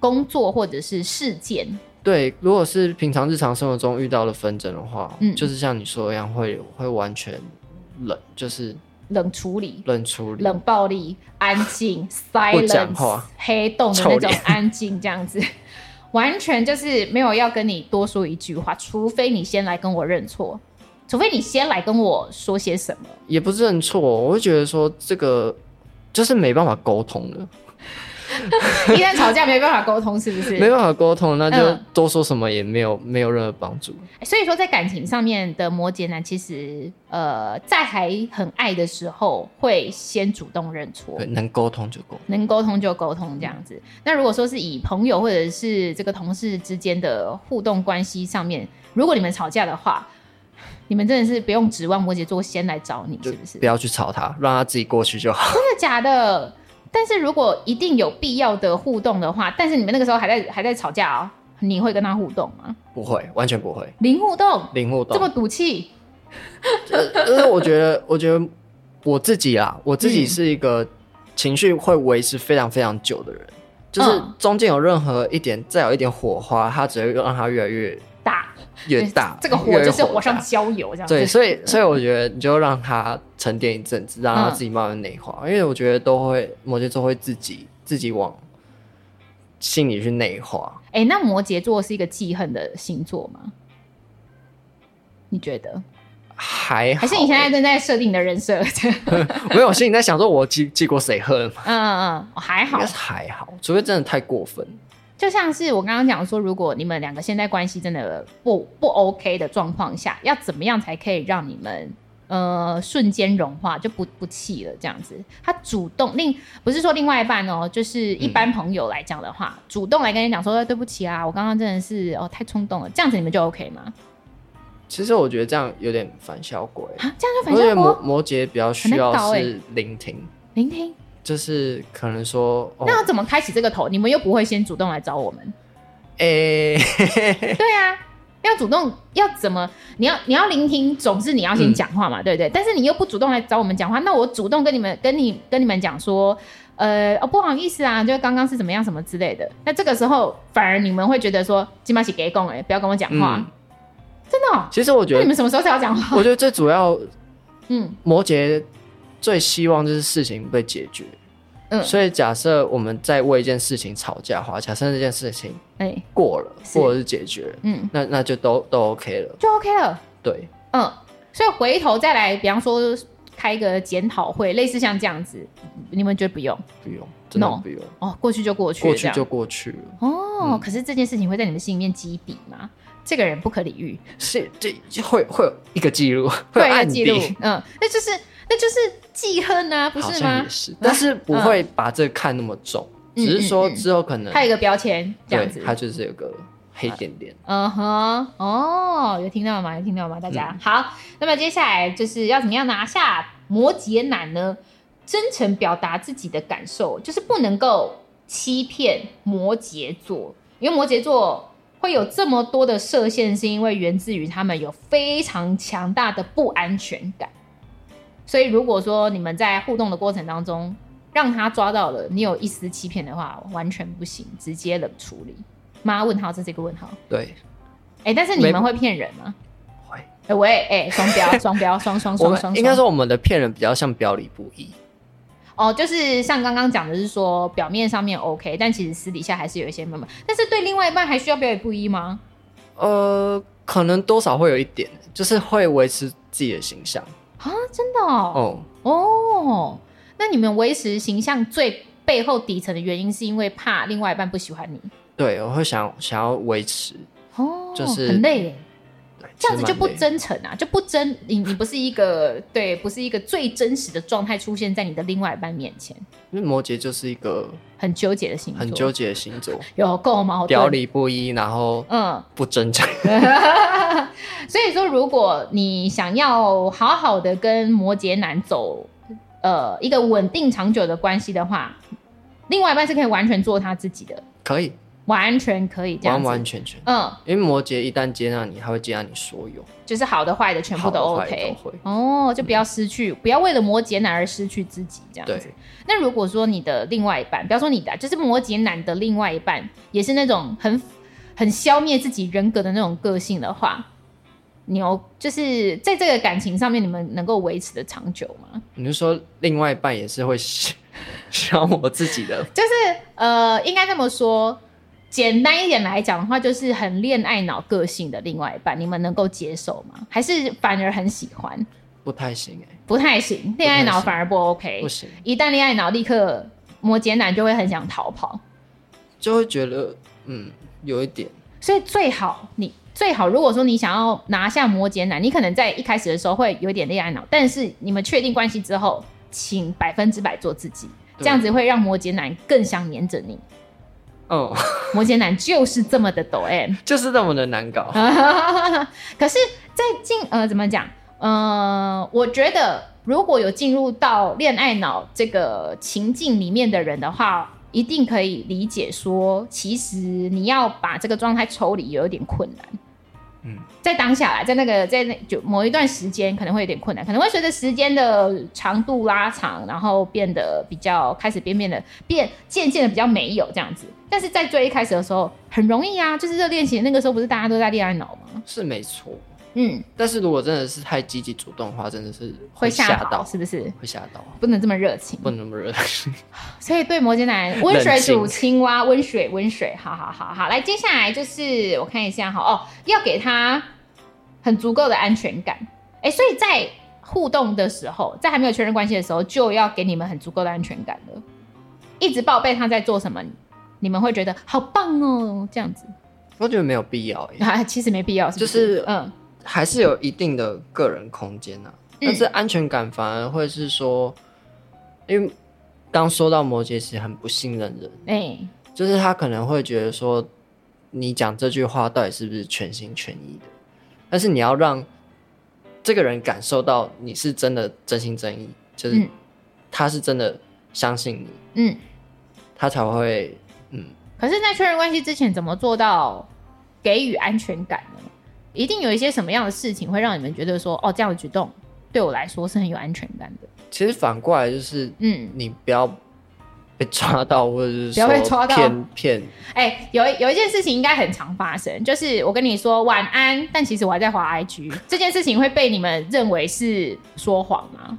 工作或者是事件，对，如果是平常日常生活中遇到了纷争的话，嗯，就是像你说一样，会会完全冷，就是冷处理、冷处理、冷暴力、安静、<laughs> silence、黑洞的那种安静，这样子，<laughs> 完全就是没有要跟你多说一句话，除非你先来跟我认错。除非你先来跟我说些什么，也不是认错，我会觉得说这个就是没办法沟通的。<laughs> <laughs> 一旦吵架没办法沟通，是不是？没办法沟通，那就多说什么也没有、嗯、没有任何帮助。所以说，在感情上面的摩羯男，其实呃，在还很爱的时候，会先主动认错。对，能沟通就沟通，能沟通就沟通这样子。嗯、那如果说是以朋友或者是这个同事之间的互动关系上面，如果你们吵架的话，你们真的是不用指望摩羯座先来找你，是不是？不要去吵他，让他自己过去就好。<laughs> 真的假的？但是如果一定有必要的互动的话，但是你们那个时候还在还在吵架哦，你会跟他互动吗？不会，完全不会。零互动，零互动，这么赌气？因 <laughs> 为我觉得，我觉得我自己啊，我自己是一个情绪会维持非常非常久的人，嗯、就是中间有任何一点再有一点火花，它只会让它越来越大。越大，这个火就是火上浇油这样子。对，所以所以我觉得你就让它沉淀一阵子，让它自己慢慢内化。嗯、因为我觉得都会摩羯座会自己自己往心里去内化。哎、欸，那摩羯座是一个记恨的星座吗？你觉得？还好、欸，还是你现在正在设定你的人设？<laughs> 没有，我心里在想说，我记记过谁恨吗？嗯嗯嗯，还好，应该是还好，除非真的太过分。就像是我刚刚讲说，如果你们两个现在关系真的不不 OK 的状况下，要怎么样才可以让你们呃瞬间融化，就不不气了这样子？他主动另不是说另外一半哦，就是一般朋友来讲的话，嗯、主动来跟你讲说对不起啊，我刚刚真的是哦太冲动了，这样子你们就 OK 吗？其实我觉得这样有点反效果啊，这样就反效果。摩摩羯比较需要是聆听，聆听。就是可能说，那要怎么开启这个头？你们又不会先主动来找我们？哎、欸，对啊，要主动要怎么？你要你要聆听，总是你要先讲话嘛，嗯、对不对？但是你又不主动来找我们讲话，那我主动跟你们跟你跟你们讲说，呃，哦，不好意思啊，就刚刚是怎么样什么之类的。那这个时候反而你们会觉得说，金马喜给供哎，不要跟我讲话，嗯、真的、喔。其实我觉得你们什么时候才要讲话？我觉得最主要，嗯，摩羯最希望就是事情被解决。嗯，所以假设我们在为一件事情吵架的话，假设这件事情哎过了，欸、或者是解决，嗯，那那就都都 OK 了，就 OK 了。对，嗯，所以回头再来，比方说开一个检讨会，类似像这样子，你们觉得不用？不用，真的不用。No? 哦，过去就过去，过去就过去了。哦，嗯、可是这件事情会在你们心里面积笔吗？这个人不可理喻，是这会会有一个记录，会有暗记录，嗯，那就是。那就是记恨啊，不是吗？也是，但是不会把这个看那么重，嗯、只是说之后可能它有一个标签这样子，它就是有个黑点点。嗯哼，哦，有听到吗？有听到吗？大家、嗯、好，那么接下来就是要怎么样拿下摩羯男呢？真诚表达自己的感受，就是不能够欺骗摩羯座，因为摩羯座会有这么多的设限，是因为源自于他们有非常强大的不安全感。所以，如果说你们在互动的过程当中，让他抓到了你有一丝欺骗的话，完全不行，直接冷处理。妈问号，这是一个问号。对。哎、欸，但是你们会骗人吗？会。哎、欸，喂，哎、欸，双标，双标，双双双双。应该说，我们的骗人比较像表里不一。哦，就是像刚刚讲的是说，表面上面 OK，但其实私底下还是有一些闷闷。但是对另外一半还需要表里不一吗？呃，可能多少会有一点，就是会维持自己的形象。啊，真的哦？哦，哦，那你们维持形象最背后底层的原因，是因为怕另外一半不喜欢你？对，我会想想要维持哦，就是很累耶，这样子就不真诚啊，就不真你你不是一个对，不是一个最真实的状态出现在你的另外一半面前。因为摩羯就是一个很纠结的星座，很纠结的星座，有够矛盾，表里不一，然后嗯，不真诚。<laughs> 所以说，如果你想要好好的跟摩羯男走，呃，一个稳定长久的关系的话，另外一半是可以完全做他自己的，可以。完全可以这样，完完全全，嗯，因为摩羯一旦接纳你，他会接纳你所有，就是好的坏的全部都 OK，都会。哦，就不要失去，嗯、不要为了摩羯男而失去自己这样子。那如果说你的另外一半，不要说你的，就是摩羯男的另外一半，也是那种很很消灭自己人格的那种个性的话，你有就是在这个感情上面，你们能够维持的长久吗？你就说另外一半也是会 <laughs> 消磨自己的，就是呃，应该这么说。简单一点来讲的话，就是很恋爱脑个性的另外一半，你们能够接受吗？还是反而很喜欢？不太行哎、欸，不太行，恋爱脑反而不 OK。不行，一旦恋爱脑，立刻摩羯男就会很想逃跑，就会觉得嗯，有一点。所以最好你最好，如果说你想要拿下摩羯男，你可能在一开始的时候会有一点恋爱脑，但是你们确定关系之后，请百分之百做自己，对这样子会让摩羯男更想黏着你。哦，<laughs> 摩羯男就是这么的抖 M，<laughs> 就是这么的难搞。<laughs> 可是，在进呃怎么讲？呃，我觉得如果有进入到恋爱脑这个情境里面的人的话，一定可以理解说，其实你要把这个状态抽离有一点困难。嗯，在当下来，在那个在那就某一段时间可能会有点困难，可能会随着时间的长度拉长，然后变得比较开始变变的变渐渐的比较没有这样子。但是在最一开始的时候很容易啊，就是热恋期那个时候不是大家都在恋爱脑吗？是没错，嗯。但是如果真的是太积极主动的话，真的是会吓到，是不是？会吓到，不能这么热情，不能那么热情。<sighs> 所以对摩羯男，温水煮青蛙，温水温水，好好好好。来，接下来就是我看一下哈哦，要给他很足够的安全感。哎，所以在互动的时候，在还没有确认关系的时候，就要给你们很足够的安全感了。一直报备他在做什么。你们会觉得好棒哦，这样子。我觉得没有必要，啊，其实没必要是是，就是嗯，还是有一定的个人空间啊。嗯、但是安全感反而会是说，因为刚说到摩羯其实很不信任人，哎、欸，就是他可能会觉得说，你讲这句话到底是不是全心全意的？但是你要让这个人感受到你是真的真心真意，就是他是真的相信你，嗯，他才会嗯。可是，在确认关系之前，怎么做到给予安全感呢？一定有一些什么样的事情会让你们觉得说，哦，这样的举动对我来说是很有安全感的。其实反过来就是，嗯，你不要被抓到，或者是不要被抓到骗骗。哎、欸，有有一件事情应该很常发生，就是我跟你说晚安，但其实我还在滑 IG，这件事情会被你们认为是说谎吗？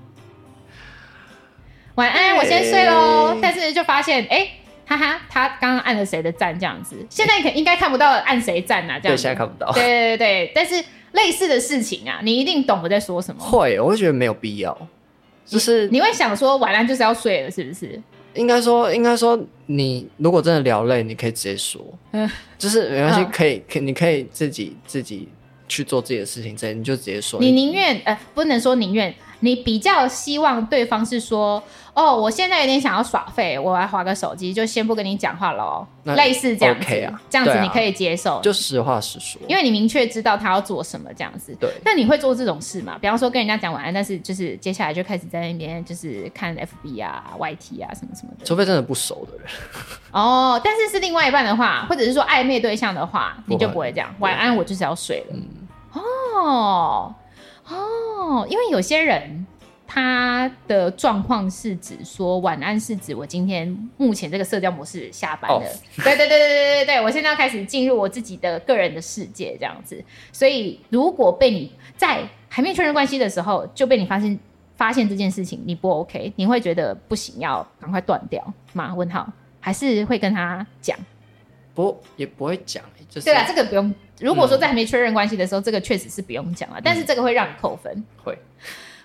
晚安，我先睡喽，但是就发现，哎、欸。哈哈，他刚刚按了谁的赞？这样子，现在可应该看不到按谁赞啊？这样子，对，现在看不到。对对对，但是类似的事情啊，你一定懂我在说什么。会，我会觉得没有必要，就是你，你会想说晚安就是要睡了，是不是？应该说，应该说，你如果真的聊累，你可以直接说，嗯，就是没关系，可以，可你可以自己自己去做自己的事情，这你就直接说。你宁愿呃，不能说宁愿。你比较希望对方是说，哦，我现在有点想要耍废，我来划个手机，就先不跟你讲话喽，类似这样子这样子你可以接受，啊、就实话实说，因为你明确知道他要做什么，这样子。对。那你会做这种事吗？比方说跟人家讲晚安，但是就是接下来就开始在那边就是看 FB 啊、YT 啊什么什么的。除非真的不熟的人。哦，但是是另外一半的话，或者是说暧昧对象的话，你就不会这样。晚安，我就是要睡了。嗯。哦。哦，因为有些人他的状况是指说晚安是指我今天目前这个社交模式下班了，oh. <laughs> 对对对对对对对，我现在要开始进入我自己的个人的世界这样子。所以如果被你在还没确认关系的时候就被你发现发现这件事情，你不 OK，你会觉得不行，要赶快断掉吗？问号还是会跟他讲？不，也不会讲，就是对啊，这个不用。如果说在还没确认关系的时候，嗯、这个确实是不用讲了，但是这个会让你扣分，会，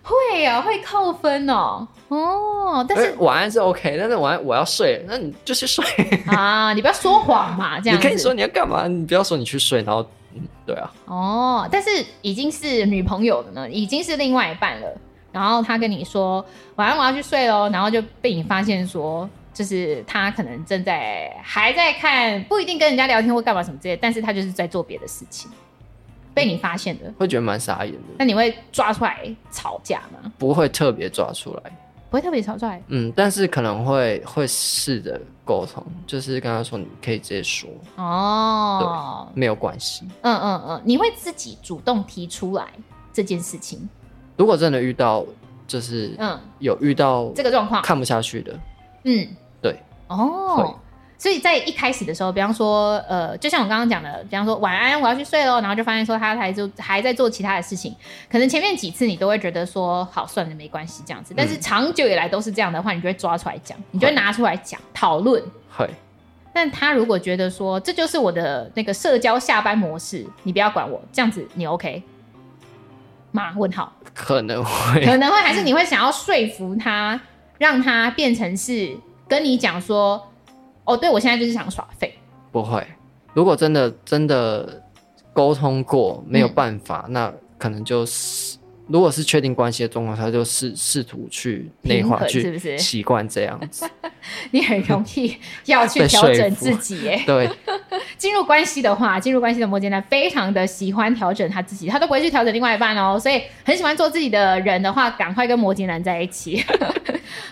会啊，会扣分哦，哦，但是晚安是 OK，但是晚安我要睡，那你就去睡。啊，你不要说谎嘛，<laughs> 这样子，你可以说你要干嘛，你不要说你去睡，然后，嗯，对啊，哦，但是已经是女朋友了呢，已经是另外一半了，然后他跟你说晚安，我要去睡喽，然后就被你发现说。就是他可能正在还在看，不一定跟人家聊天或干嘛什么之类，但是他就是在做别的事情，被你发现的，会觉得蛮傻眼的。那你会抓出来吵架吗？不会特别抓出来，不会特别吵出来。嗯，但是可能会会试着沟通，就是跟他说你可以直接说哦，对，没有关系。嗯嗯嗯，你会自己主动提出来这件事情。如果真的遇到，就是嗯，有遇到这个状况看不下去的，嗯。对哦，所以在一开始的时候，比方说，呃，就像我刚刚讲的，比方说晚安，我要去睡喽，然后就发现说他还就还在做其他的事情，可能前面几次你都会觉得说好算了没关系这样子，但是长久以来都是这样的话，你就会抓出来讲，你就会拿出来讲讨论。会，但他如果觉得说这就是我的那个社交下班模式，你不要管我，这样子你 OK 吗？问号？<laughs> 可能会，可能会，还是你会想要说服他，让他变成是。跟你讲说，哦，对，我现在就是想耍废。不会，如果真的真的沟通过没有办法，嗯、那可能就是，如果是确定关系的状况，他就试试图去内化，去习惯这样子。<laughs> 你很容易要去调整自己，<laughs> 哎，<laughs> 对。进入关系的话，进入关系的摩羯男非常的喜欢调整他自己，他都不会去调整另外一半哦。所以很喜欢做自己的人的话，赶快跟摩羯男在一起。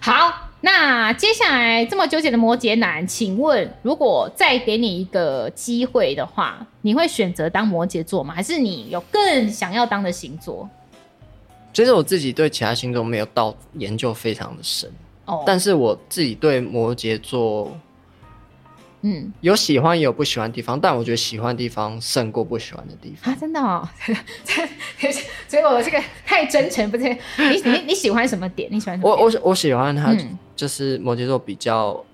好。那接下来这么纠结的摩羯男，请问，如果再给你一个机会的话，你会选择当摩羯座吗？还是你有更想要当的星座？其实我自己对其他星座没有到研究非常的深哦，但是我自己对摩羯座。嗯，有喜欢也有不喜欢的地方，但我觉得喜欢的地方胜过不喜欢的地方啊！真的哦，<laughs> 所以我这个太真诚，不是你你你喜欢什么点？你喜欢什么？我我我喜欢他，就是摩羯座比较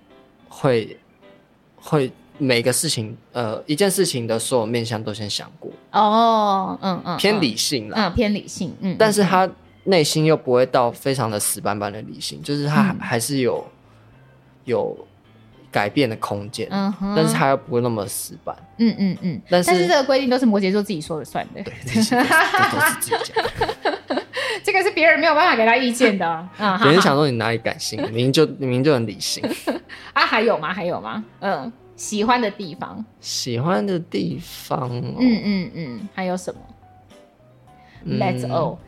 会、嗯、会每个事情呃一件事情的所有面向都先想过哦，嗯嗯，偏理性了，嗯偏理性，嗯，但是他内心又不会到非常的死板板的理性，就是他还是有、嗯、有。改变的空间，嗯哼，但是他又不会那么死板，嗯嗯嗯。但是这个规定都是摩羯座自己说了算的，对，这些都是自己讲。<laughs> 这个是别人没有办法给他意见的啊！别人想说你哪里感性，<laughs> 明明就明明就很理性啊！还有吗？还有吗？嗯，喜欢的地方，喜欢的地方，嗯嗯嗯，还有什么？Let's all，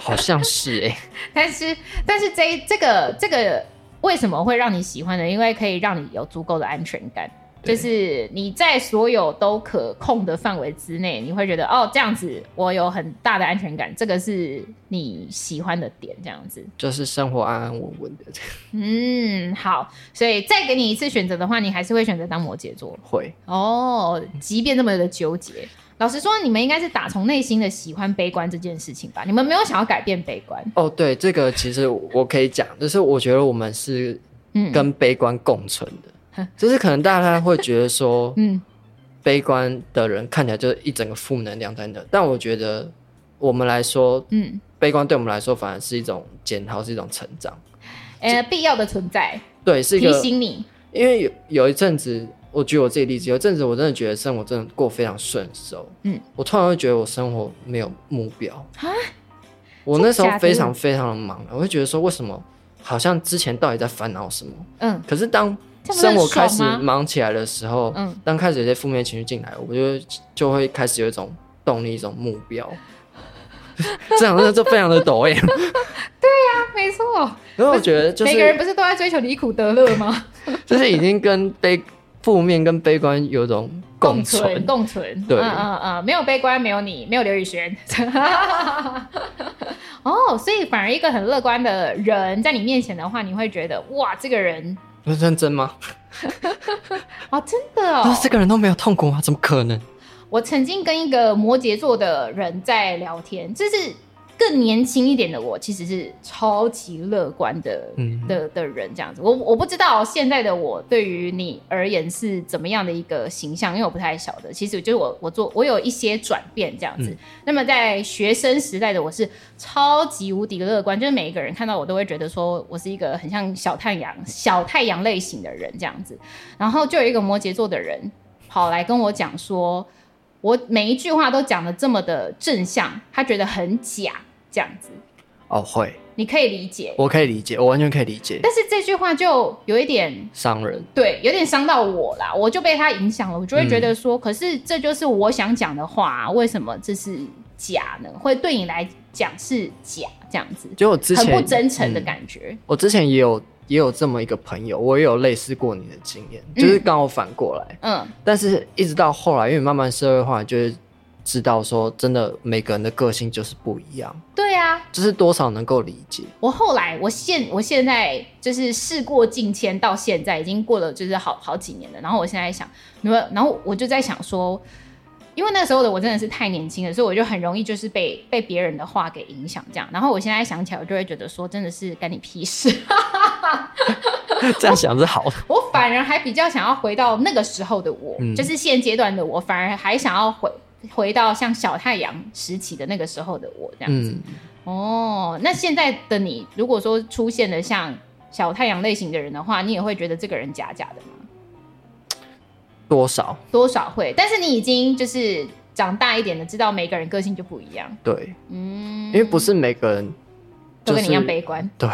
好像是 <laughs> 哎，但是但是这这个这个为什么会让你喜欢呢？因为可以让你有足够的安全感。就是你在所有都可控的范围之内，你会觉得哦，这样子我有很大的安全感，这个是你喜欢的点，这样子就是生活安安稳稳的。<laughs> 嗯，好，所以再给你一次选择的话，你还是会选择当摩羯座？会哦，即便这么的纠结。老实说，你们应该是打从内心的喜欢悲观这件事情吧？你们没有想要改变悲观？哦，对，这个其实我可以讲，就是我觉得我们是跟悲观共存的。嗯 <laughs> 就是可能大家会觉得说，<laughs> 嗯，悲观的人看起来就是一整个负能量在那，但我觉得我们来说，嗯，悲观对我们来说反而是一种检讨，是一种成长，呃，必要的存在。对，是提醒你。因为有有一阵子，我举我自己例子，有一阵子我真的觉得生活真的过非常顺手，嗯，我突然会觉得我生活没有目标啊。我那时候非常非常的忙，我会觉得说，为什么好像之前到底在烦恼什么？嗯，可是当生活开始忙起来的时候，嗯，当开始有些负面情绪进来，我就就会开始有一种动力，一种目标。<laughs> 这样子就非常的抖哎。<laughs> 对呀，没错。因为我觉得，就是每个人不是都在追求离苦得乐吗？<laughs> 就是已经跟悲负面跟悲观有种共存，共存。对，嗯嗯嗯，没有悲观，没有你，没有刘宇轩。<laughs> 哦，所以反而一个很乐观的人在你面前的话，你会觉得哇，这个人。不是认真吗？<laughs> 哦，真的哦！这个人都没有痛苦吗？怎么可能？我曾经跟一个摩羯座的人在聊天，就是。更年轻一点的我，其实是超级乐观的，嗯、的的人这样子。我我不知道现在的我对于你而言是怎么样的一个形象，因为我不太晓得。其实就是我我做我有一些转变这样子。嗯、那么在学生时代的我是超级无敌乐观，就是每一个人看到我都会觉得说我是一个很像小太阳小太阳类型的人这样子。然后就有一个摩羯座的人跑来跟我讲说。我每一句话都讲的这么的正向，他觉得很假，这样子。哦，会，你可以理解，我可以理解，我完全可以理解。但是这句话就有一点伤人，对，有点伤到我啦，我就被他影响了，我就会觉得说，嗯、可是这就是我想讲的话，为什么这是假呢？会对你来讲是假，这样子，就我之前很不真诚的感觉、嗯。我之前也有。也有这么一个朋友，我也有类似过你的经验，嗯、就是刚好反过来。嗯，但是一直到后来，因为慢慢社会化，就会知道说，真的每个人的个性就是不一样。对啊，就是多少能够理解。我后来，我现我现在就是事过境迁，到现在已经过了就是好好几年了。然后我现在想，然后我就在想说。因为那时候的我真的是太年轻了，所以我就很容易就是被被别人的话给影响这样。然后我现在想起来，我就会觉得说，真的是干你屁事。<laughs> 这样想是好的。我反而还比较想要回到那个时候的我，嗯、就是现阶段的我，反而还想要回回到像小太阳时期的那个时候的我这样子。嗯、哦，那现在的你，如果说出现了像小太阳类型的人的话，你也会觉得这个人假假的吗？多少？多少会，但是你已经就是长大一点的，知道每个人个性就不一样。对，嗯，因为不是每个人、就是、都跟你一样悲观。对，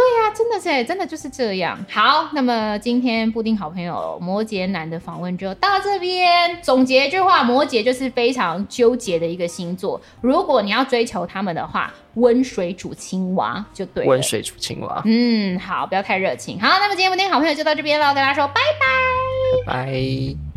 对呀、啊，真的是，真的就是这样。好，那么今天布丁好朋友摩羯男的访问就到这边。总结一句话，摩羯就是非常纠结的一个星座。如果你要追求他们的话，温水煮青蛙就对了。温水煮青蛙。嗯，好，不要太热情。好，那么今天布丁好朋友就到这边了，跟大家说拜拜。拜拜。